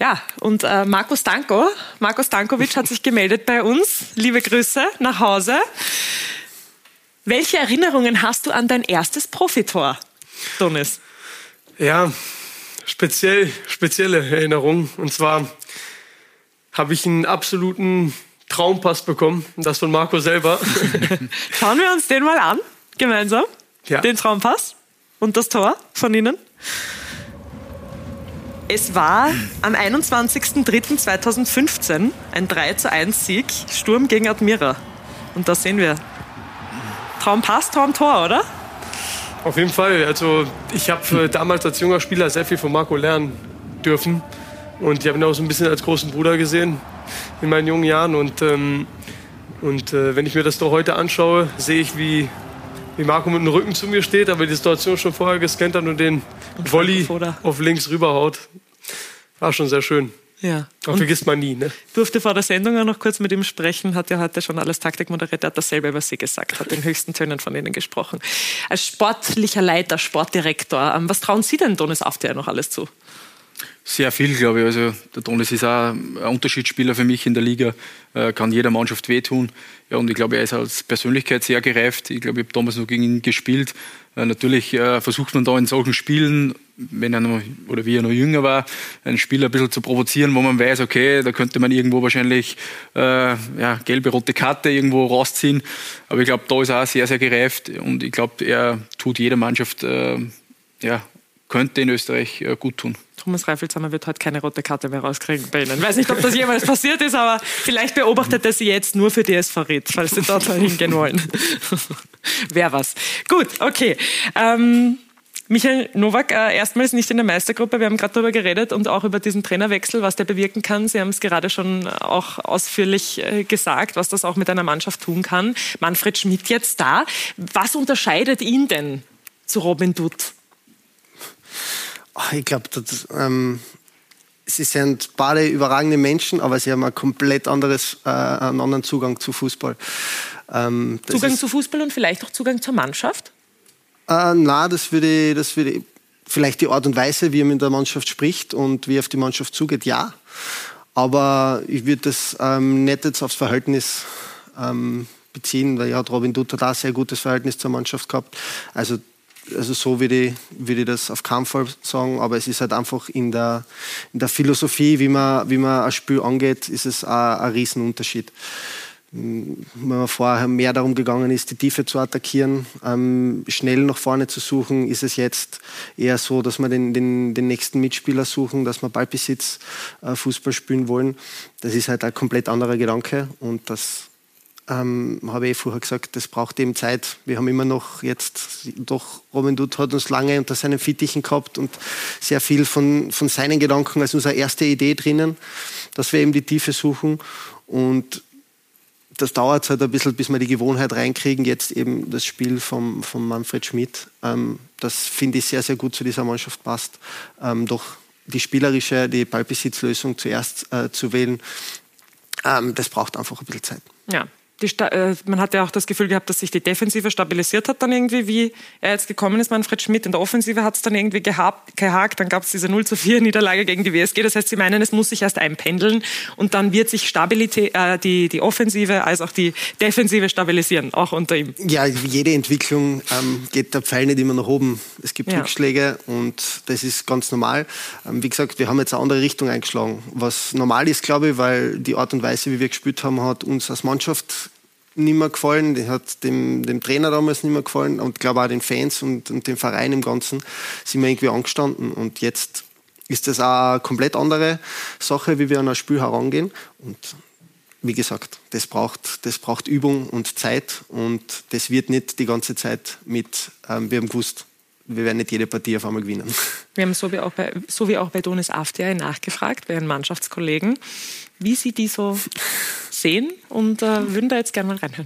Ja, und äh, Markus Danko, Markus Dankovic hat sich gemeldet bei uns. Liebe Grüße nach Hause. Welche Erinnerungen hast du an dein erstes Profitor, Donis? Ja, speziell, spezielle Erinnerungen. Und zwar habe ich einen absoluten Traumpass bekommen, das von Marco selber. Schauen wir uns den mal an, gemeinsam. Ja. Den Traumpass und das Tor von Ihnen. Es war am 21.03.2015 ein 3 zu 1 Sieg, Sturm gegen Admira. Und da sehen wir Traumpass, Traumtor, oder? Auf jeden Fall. Also ich habe damals als junger Spieler sehr viel von Marco lernen dürfen. Und ich habe ihn auch so ein bisschen als großen Bruder gesehen in meinen jungen Jahren. Und, ähm, und äh, wenn ich mir das doch heute anschaue, sehe ich, wie, wie Marco mit dem Rücken zu mir steht, aber die Situation schon vorher gescannt hat und den Volley auf links rüberhaut. War schon sehr schön. Ja. Und vergisst man nie, ne? Durfte vor der Sendung auch noch kurz mit ihm sprechen, hat ja heute schon alles Taktik moderiert, hat dasselbe über Sie gesagt, hat in höchsten Tönen von Ihnen gesprochen. Als sportlicher Leiter, Sportdirektor, ähm, was trauen Sie denn Donis After noch alles zu? Sehr viel, glaube ich. Also der Donis ist auch ein Unterschiedsspieler für mich in der Liga, äh, kann jeder Mannschaft wehtun. Ja, und ich glaube, er ist als Persönlichkeit sehr gereift. Ich glaube, ich habe damals noch gegen ihn gespielt. Äh, natürlich äh, versucht man da in solchen Spielen, wenn er noch, oder wie er noch jünger war, einen Spieler ein bisschen zu provozieren, wo man weiß, okay, da könnte man irgendwo wahrscheinlich ja, gelbe, rote Karte irgendwo rausziehen. Aber ich glaube, da ist er auch sehr, sehr gereift und ich glaube, er tut jeder Mannschaft, ja, könnte in Österreich äh, gut tun. Thomas Reifelshammer wird heute keine rote Karte mehr rauskriegen bei Ihnen. Ich weiß nicht, ob das jemals passiert ist, aber vielleicht beobachtet er Sie jetzt nur für DSV Ried, falls Sie dort hingehen wollen. Wäre was. Gut, okay. Ähm, Michael Nowak, äh, erstmals nicht in der Meistergruppe. Wir haben gerade darüber geredet und auch über diesen Trainerwechsel, was der bewirken kann. Sie haben es gerade schon auch ausführlich äh, gesagt, was das auch mit einer Mannschaft tun kann. Manfred Schmidt jetzt da. Was unterscheidet ihn denn zu Robin Dutt? Ich glaube, ähm, sie sind beide überragende Menschen, aber sie haben ein komplett anderes, äh, einen anderen Zugang zu Fußball. Ähm, Zugang zu Fußball und vielleicht auch Zugang zur Mannschaft? Äh, na, das würde, das würde vielleicht die Art und Weise, wie er mit der Mannschaft spricht und wie er auf die Mannschaft zugeht, ja. Aber ich würde das ähm, nicht jetzt aufs Verhältnis ähm, beziehen, weil ja, Robin Dutter da ein sehr gutes Verhältnis zur Mannschaft gehabt. Also also so würde ich, würde ich das auf keinen Fall sagen, aber es ist halt einfach in der, in der Philosophie, wie man, wie man ein Spiel angeht, ist es ein, ein Riesenunterschied. Wenn man vorher mehr darum gegangen ist, die Tiefe zu attackieren, ähm, schnell nach vorne zu suchen, ist es jetzt eher so, dass wir den, den, den nächsten Mitspieler suchen, dass wir Ballbesitz äh, Fußball spielen wollen. Das ist halt ein komplett anderer Gedanke und das ähm, habe ich vorher gesagt, das braucht eben Zeit. Wir haben immer noch jetzt, doch Robin Dutt hat uns lange unter seinen Fittichen gehabt und sehr viel von, von seinen Gedanken als unsere erste Idee drinnen, dass wir eben die Tiefe suchen und das dauert halt ein bisschen, bis wir die Gewohnheit reinkriegen. Jetzt eben das Spiel vom, vom Manfred Schmidt. Ähm, das finde ich sehr, sehr gut zu dieser Mannschaft passt. Ähm, doch die spielerische, die Ballbesitzlösung zuerst äh, zu wählen, ähm, das braucht einfach ein bisschen Zeit. Ja, äh, man hat ja auch das Gefühl gehabt, dass sich die Defensive stabilisiert hat dann irgendwie, wie er jetzt gekommen ist, Manfred Schmidt. In der Offensive hat es dann irgendwie gehabt, gehakt. Dann gab es diese 0 zu 4 Niederlage gegen die WSG. Das heißt, Sie meinen, es muss sich erst einpendeln und dann wird sich Stabilität, äh, die, die Offensive als auch die Defensive stabilisieren, auch unter ihm. Ja, jede Entwicklung ähm, geht der Pfeil nicht immer nach oben. Es gibt ja. Rückschläge und das ist ganz normal. Ähm, wie gesagt, wir haben jetzt eine andere Richtung eingeschlagen. Was normal ist, glaube ich, weil die Art und Weise, wie wir gespielt haben, hat uns als Mannschaft nicht mehr gefallen, die hat dem, dem Trainer damals nicht mehr gefallen und glaube auch den Fans und, und dem Verein im Ganzen sind wir irgendwie angestanden und jetzt ist das auch eine komplett andere Sache, wie wir an ein Spiel herangehen und wie gesagt, das braucht, das braucht Übung und Zeit und das wird nicht die ganze Zeit mit, ähm, wir haben gewusst, wir werden nicht jede Partie auf einmal gewinnen. Wir haben so wie auch bei, so wie auch bei Donis Aftiay nachgefragt, bei Ihren Mannschaftskollegen, wie Sie die so sehen und äh, würden da jetzt gerne mal reinhören.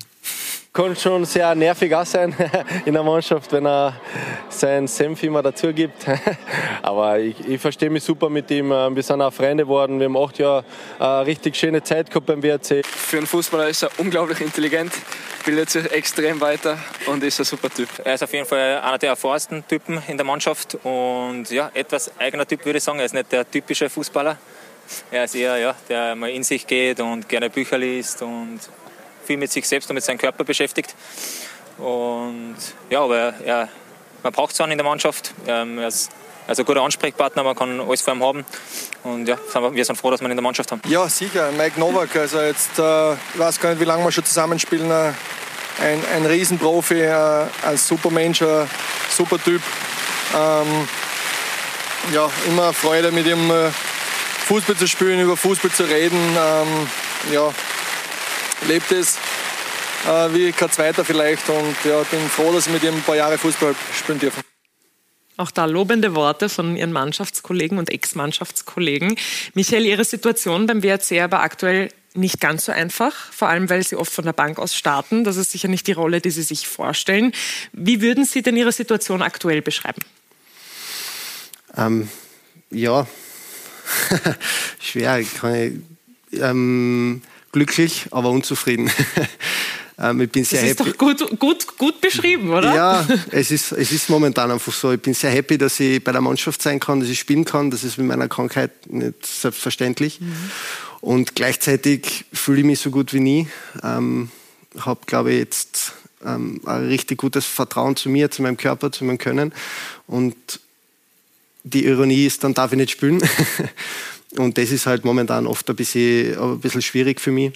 Kann schon sehr nervig auch sein in der Mannschaft, wenn er seinen Senf immer dazu gibt. Aber ich, ich verstehe mich super mit ihm. Äh, wir sind auch Freunde geworden. Wir haben acht Jahre eine richtig schöne Zeit gehabt beim WRC. Für einen Fußballer ist er unglaublich intelligent, bildet sich extrem weiter und ist ein super Typ. Er ist auf jeden Fall einer der erfahrensten Typen in der Mannschaft und ja, etwas eigener Typ würde ich sagen. Er ist nicht der typische Fußballer. Er ist eher, ja, der mal in sich geht und gerne Bücher liest und viel mit sich selbst und mit seinem Körper beschäftigt. Und ja, aber er, man braucht es auch in der Mannschaft. Ähm, er ist also ein guter Ansprechpartner, man kann alles vor ihm haben. Und ja, wir sind froh, dass wir ihn in der Mannschaft haben. Ja, sicher. Mike Novak, also jetzt, äh, ich weiß gar nicht, wie lange wir schon zusammenspielen. Äh, ein, ein Riesenprofi, äh, ein super Mensch, ein super Typ. Ähm, ja, immer Freude mit ihm äh, Fußball zu spielen, über Fußball zu reden. Ähm, ja, lebt es äh, wie kein Zweiter vielleicht und ja, bin froh, dass ich mit ihm ein paar Jahre Fußball spielen dürfen. Auch da lobende Worte von Ihren Mannschaftskollegen und Ex-Mannschaftskollegen. Michael, Ihre Situation beim WRC aber aktuell nicht ganz so einfach, vor allem weil Sie oft von der Bank aus starten. Das ist sicher nicht die Rolle, die Sie sich vorstellen. Wie würden Sie denn Ihre Situation aktuell beschreiben? Ähm, ja, schwer. Ich, ähm, glücklich, aber unzufrieden. ähm, ich bin sehr das ist happy. doch gut, gut, gut beschrieben, oder? Ja, es ist, es ist momentan einfach so. Ich bin sehr happy, dass ich bei der Mannschaft sein kann, dass ich spielen kann. Das ist mit meiner Krankheit nicht selbstverständlich. Mhm. Und gleichzeitig fühle ich mich so gut wie nie. Ähm, habe, glaube ich, jetzt ähm, ein richtig gutes Vertrauen zu mir, zu meinem Körper, zu meinem Können. Und die Ironie ist, dann darf ich nicht spielen. Und das ist halt momentan oft ein bisschen, ein bisschen schwierig für mich.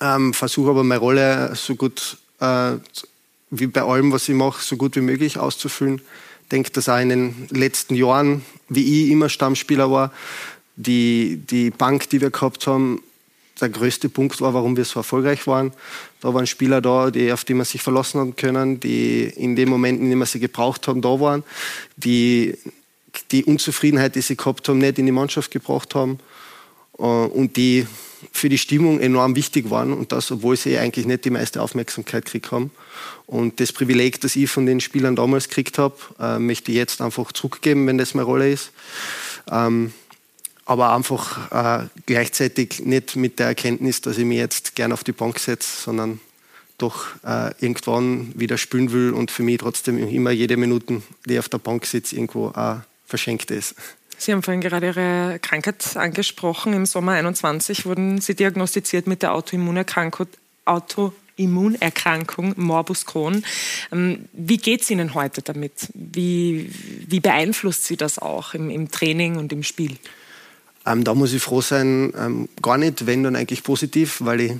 Ähm, Versuche aber meine Rolle so gut äh, wie bei allem, was ich mache, so gut wie möglich auszufüllen. Denke, dass auch in den letzten Jahren, wie ich immer Stammspieler war, die, die Bank, die wir gehabt haben, der größte Punkt war, warum wir so erfolgreich waren. Da waren Spieler da, die, auf die man sich verlassen haben können, die in den Momenten, in denen wir sie gebraucht haben, da waren, die die Unzufriedenheit, die sie gehabt haben, nicht in die Mannschaft gebracht haben äh, und die für die Stimmung enorm wichtig waren und das, obwohl sie eigentlich nicht die meiste Aufmerksamkeit gekriegt haben. Und das Privileg, das ich von den Spielern damals gekriegt habe, äh, möchte ich jetzt einfach zurückgeben, wenn das meine Rolle ist. Ähm, aber einfach äh, gleichzeitig nicht mit der Erkenntnis, dass ich mich jetzt gerne auf die Bank setze, sondern doch irgendwann wieder spielen will und für mich trotzdem immer jede Minute, die ich auf der Bank sitze, irgendwo auch verschenkt ist. Sie haben vorhin gerade Ihre Krankheit angesprochen. Im Sommer 21 wurden Sie diagnostiziert mit der Autoimmunerkrankung, Autoimmunerkrankung Morbus Crohn. Ähm, wie geht es Ihnen heute damit? Wie, wie beeinflusst Sie das auch im, im Training und im Spiel? Ähm, da muss ich froh sein, ähm, gar nicht, wenn dann eigentlich positiv, weil ich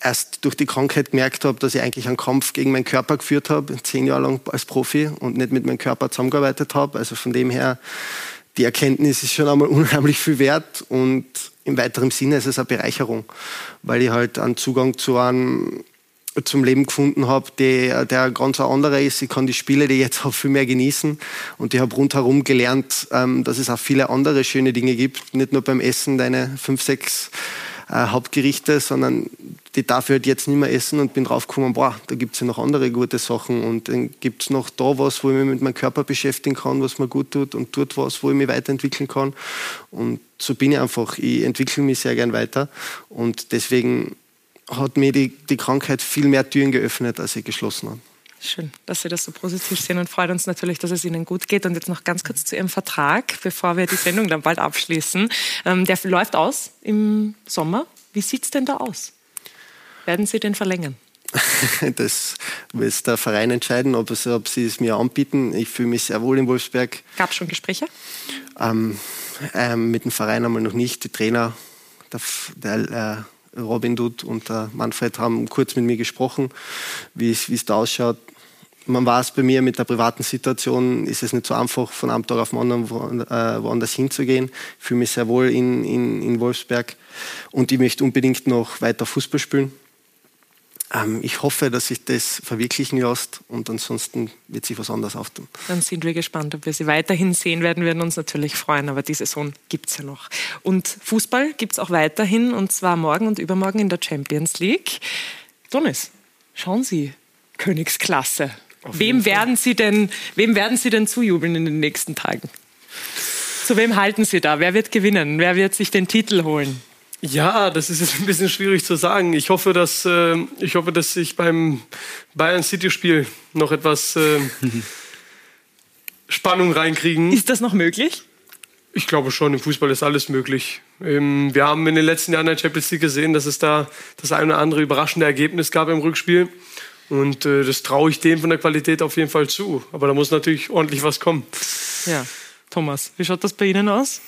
erst durch die Krankheit gemerkt habe, dass ich eigentlich einen Kampf gegen meinen Körper geführt habe, zehn Jahre lang als Profi und nicht mit meinem Körper zusammengearbeitet habe. Also von dem her, die Erkenntnis ist schon einmal unheimlich viel wert und im weiteren Sinne ist es eine Bereicherung, weil ich halt einen Zugang zu einem zum Leben gefunden habe, der, der ganz anderer ist. Ich kann die Spiele, die jetzt habe, viel mehr genießen. Und ich habe rundherum gelernt, ähm, dass es auch viele andere schöne Dinge gibt. Nicht nur beim Essen deine fünf, sechs äh, Hauptgerichte, sondern die darf ich halt jetzt nicht mehr essen und bin draufgekommen, boah, da gibt es ja noch andere gute Sachen und dann gibt es noch da was, wo ich mich mit meinem Körper beschäftigen kann, was mir gut tut und tut was, wo ich mich weiterentwickeln kann. Und so bin ich einfach. Ich entwickle mich sehr gern weiter und deswegen hat mir die, die Krankheit viel mehr Türen geöffnet, als sie geschlossen hat. Schön, dass Sie das so positiv sehen und freut uns natürlich, dass es Ihnen gut geht. Und jetzt noch ganz kurz zu Ihrem Vertrag, bevor wir die Sendung dann bald abschließen. Ähm, der läuft aus im Sommer. Wie sieht es denn da aus? Werden Sie den verlängern? das wird der Verein entscheiden, ob, es, ob sie es mir anbieten. Ich fühle mich sehr wohl in Wolfsberg. Gab es schon Gespräche? Ähm, ähm, mit dem Verein einmal noch nicht. Die Trainer, der, der äh, Robin Dutt und der Manfred haben kurz mit mir gesprochen, wie es da ausschaut. Man weiß bei mir mit der privaten Situation, ist es nicht so einfach, von einem Tag auf den anderen äh, woanders hinzugehen. Ich fühle mich sehr wohl in, in, in Wolfsberg und ich möchte unbedingt noch weiter Fußball spielen. Ähm, ich hoffe, dass sich das verwirklichen lässt und ansonsten wird sich was anderes auftun. Dann sind wir gespannt, ob wir sie weiterhin sehen werden. Wir werden uns natürlich freuen, aber die Saison gibt es ja noch. Und Fußball gibt es auch weiterhin und zwar morgen und übermorgen in der Champions League. Donis, schauen Sie, Königsklasse. Wem werden, Sie denn, wem werden Sie denn zujubeln in den nächsten Tagen? Zu wem halten Sie da? Wer wird gewinnen? Wer wird sich den Titel holen? Ja, das ist jetzt ein bisschen schwierig zu sagen. Ich hoffe, dass, äh, ich hoffe, dass ich beim Bayern City-Spiel noch etwas äh, Spannung reinkriegen. Ist das noch möglich? Ich glaube schon, im Fußball ist alles möglich. Ähm, wir haben in den letzten Jahren in der Champions League gesehen, dass es da das eine oder andere überraschende Ergebnis gab im Rückspiel. Und äh, das traue ich dem von der Qualität auf jeden Fall zu. Aber da muss natürlich ordentlich was kommen. Ja, Thomas, wie schaut das bei Ihnen aus?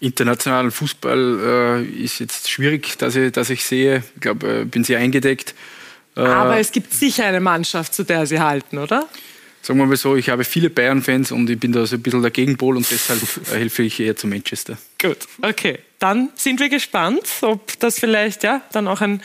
Internationalen Fußball äh, ist jetzt schwierig, dass ich, dass ich sehe. Ich glaube, äh, bin sehr eingedeckt. Äh, Aber es gibt sicher eine Mannschaft, zu der Sie halten, oder? Sagen wir mal so, ich habe viele Bayern-Fans und ich bin da so ein bisschen der Gegenpol und deshalb äh, helfe ich eher zu Manchester. Gut, okay. Dann sind wir gespannt, ob das vielleicht ja dann auch ein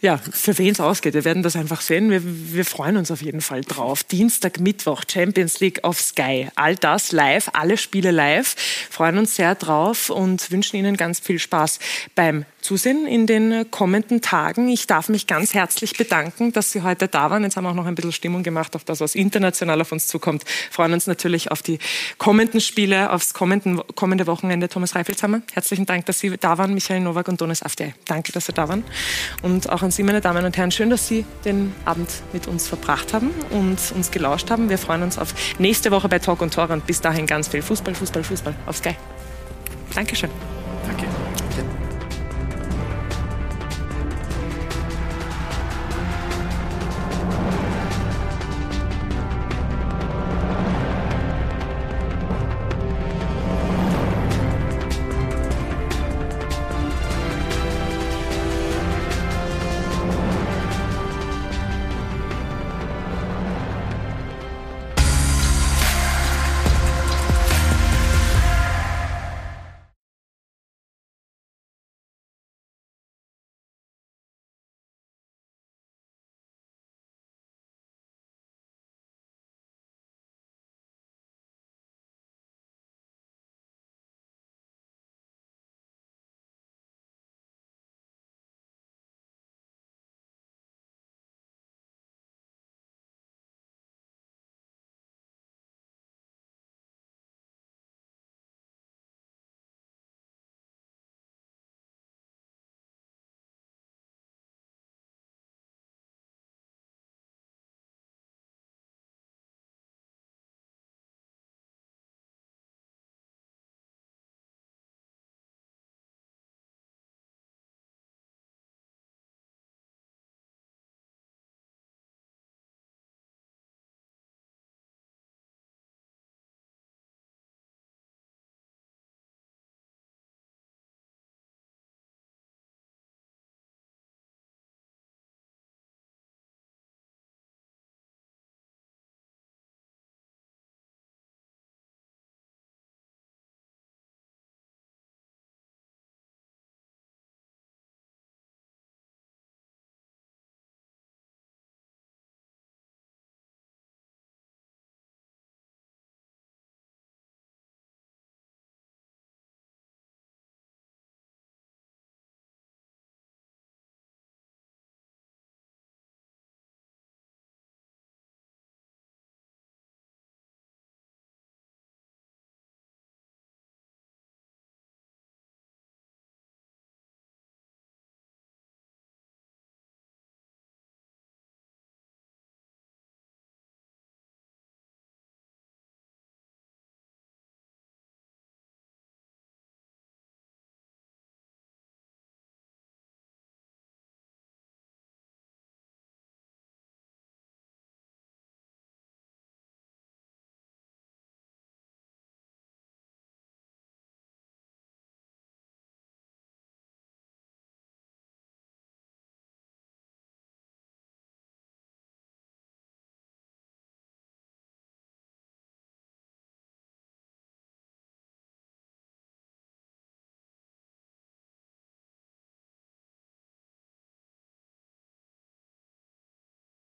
ja, für wen es ausgeht. Wir werden das einfach sehen. Wir, wir, freuen uns auf jeden Fall drauf. Dienstag, Mittwoch, Champions League auf Sky. All das live, alle Spiele live. Freuen uns sehr drauf und wünschen Ihnen ganz viel Spaß beim Zusehen in den kommenden Tagen. Ich darf mich ganz herzlich bedanken, dass Sie heute da waren. Jetzt haben wir auch noch ein bisschen Stimmung gemacht auf das, was international auf uns zukommt. Freuen uns natürlich auf die kommenden Spiele, aufs kommenden, kommende Wochenende. Thomas Reifelshammer, herzlichen Dank, dass Sie da waren. Michael Nowak und Donis Afdey. Danke, dass Sie da waren. Und auch an Sie, meine Damen und Herren, schön, dass Sie den Abend mit uns verbracht haben und uns gelauscht haben. Wir freuen uns auf nächste Woche bei Talk und Tor und bis dahin ganz viel Fußball, Fußball, Fußball auf Sky. Dankeschön.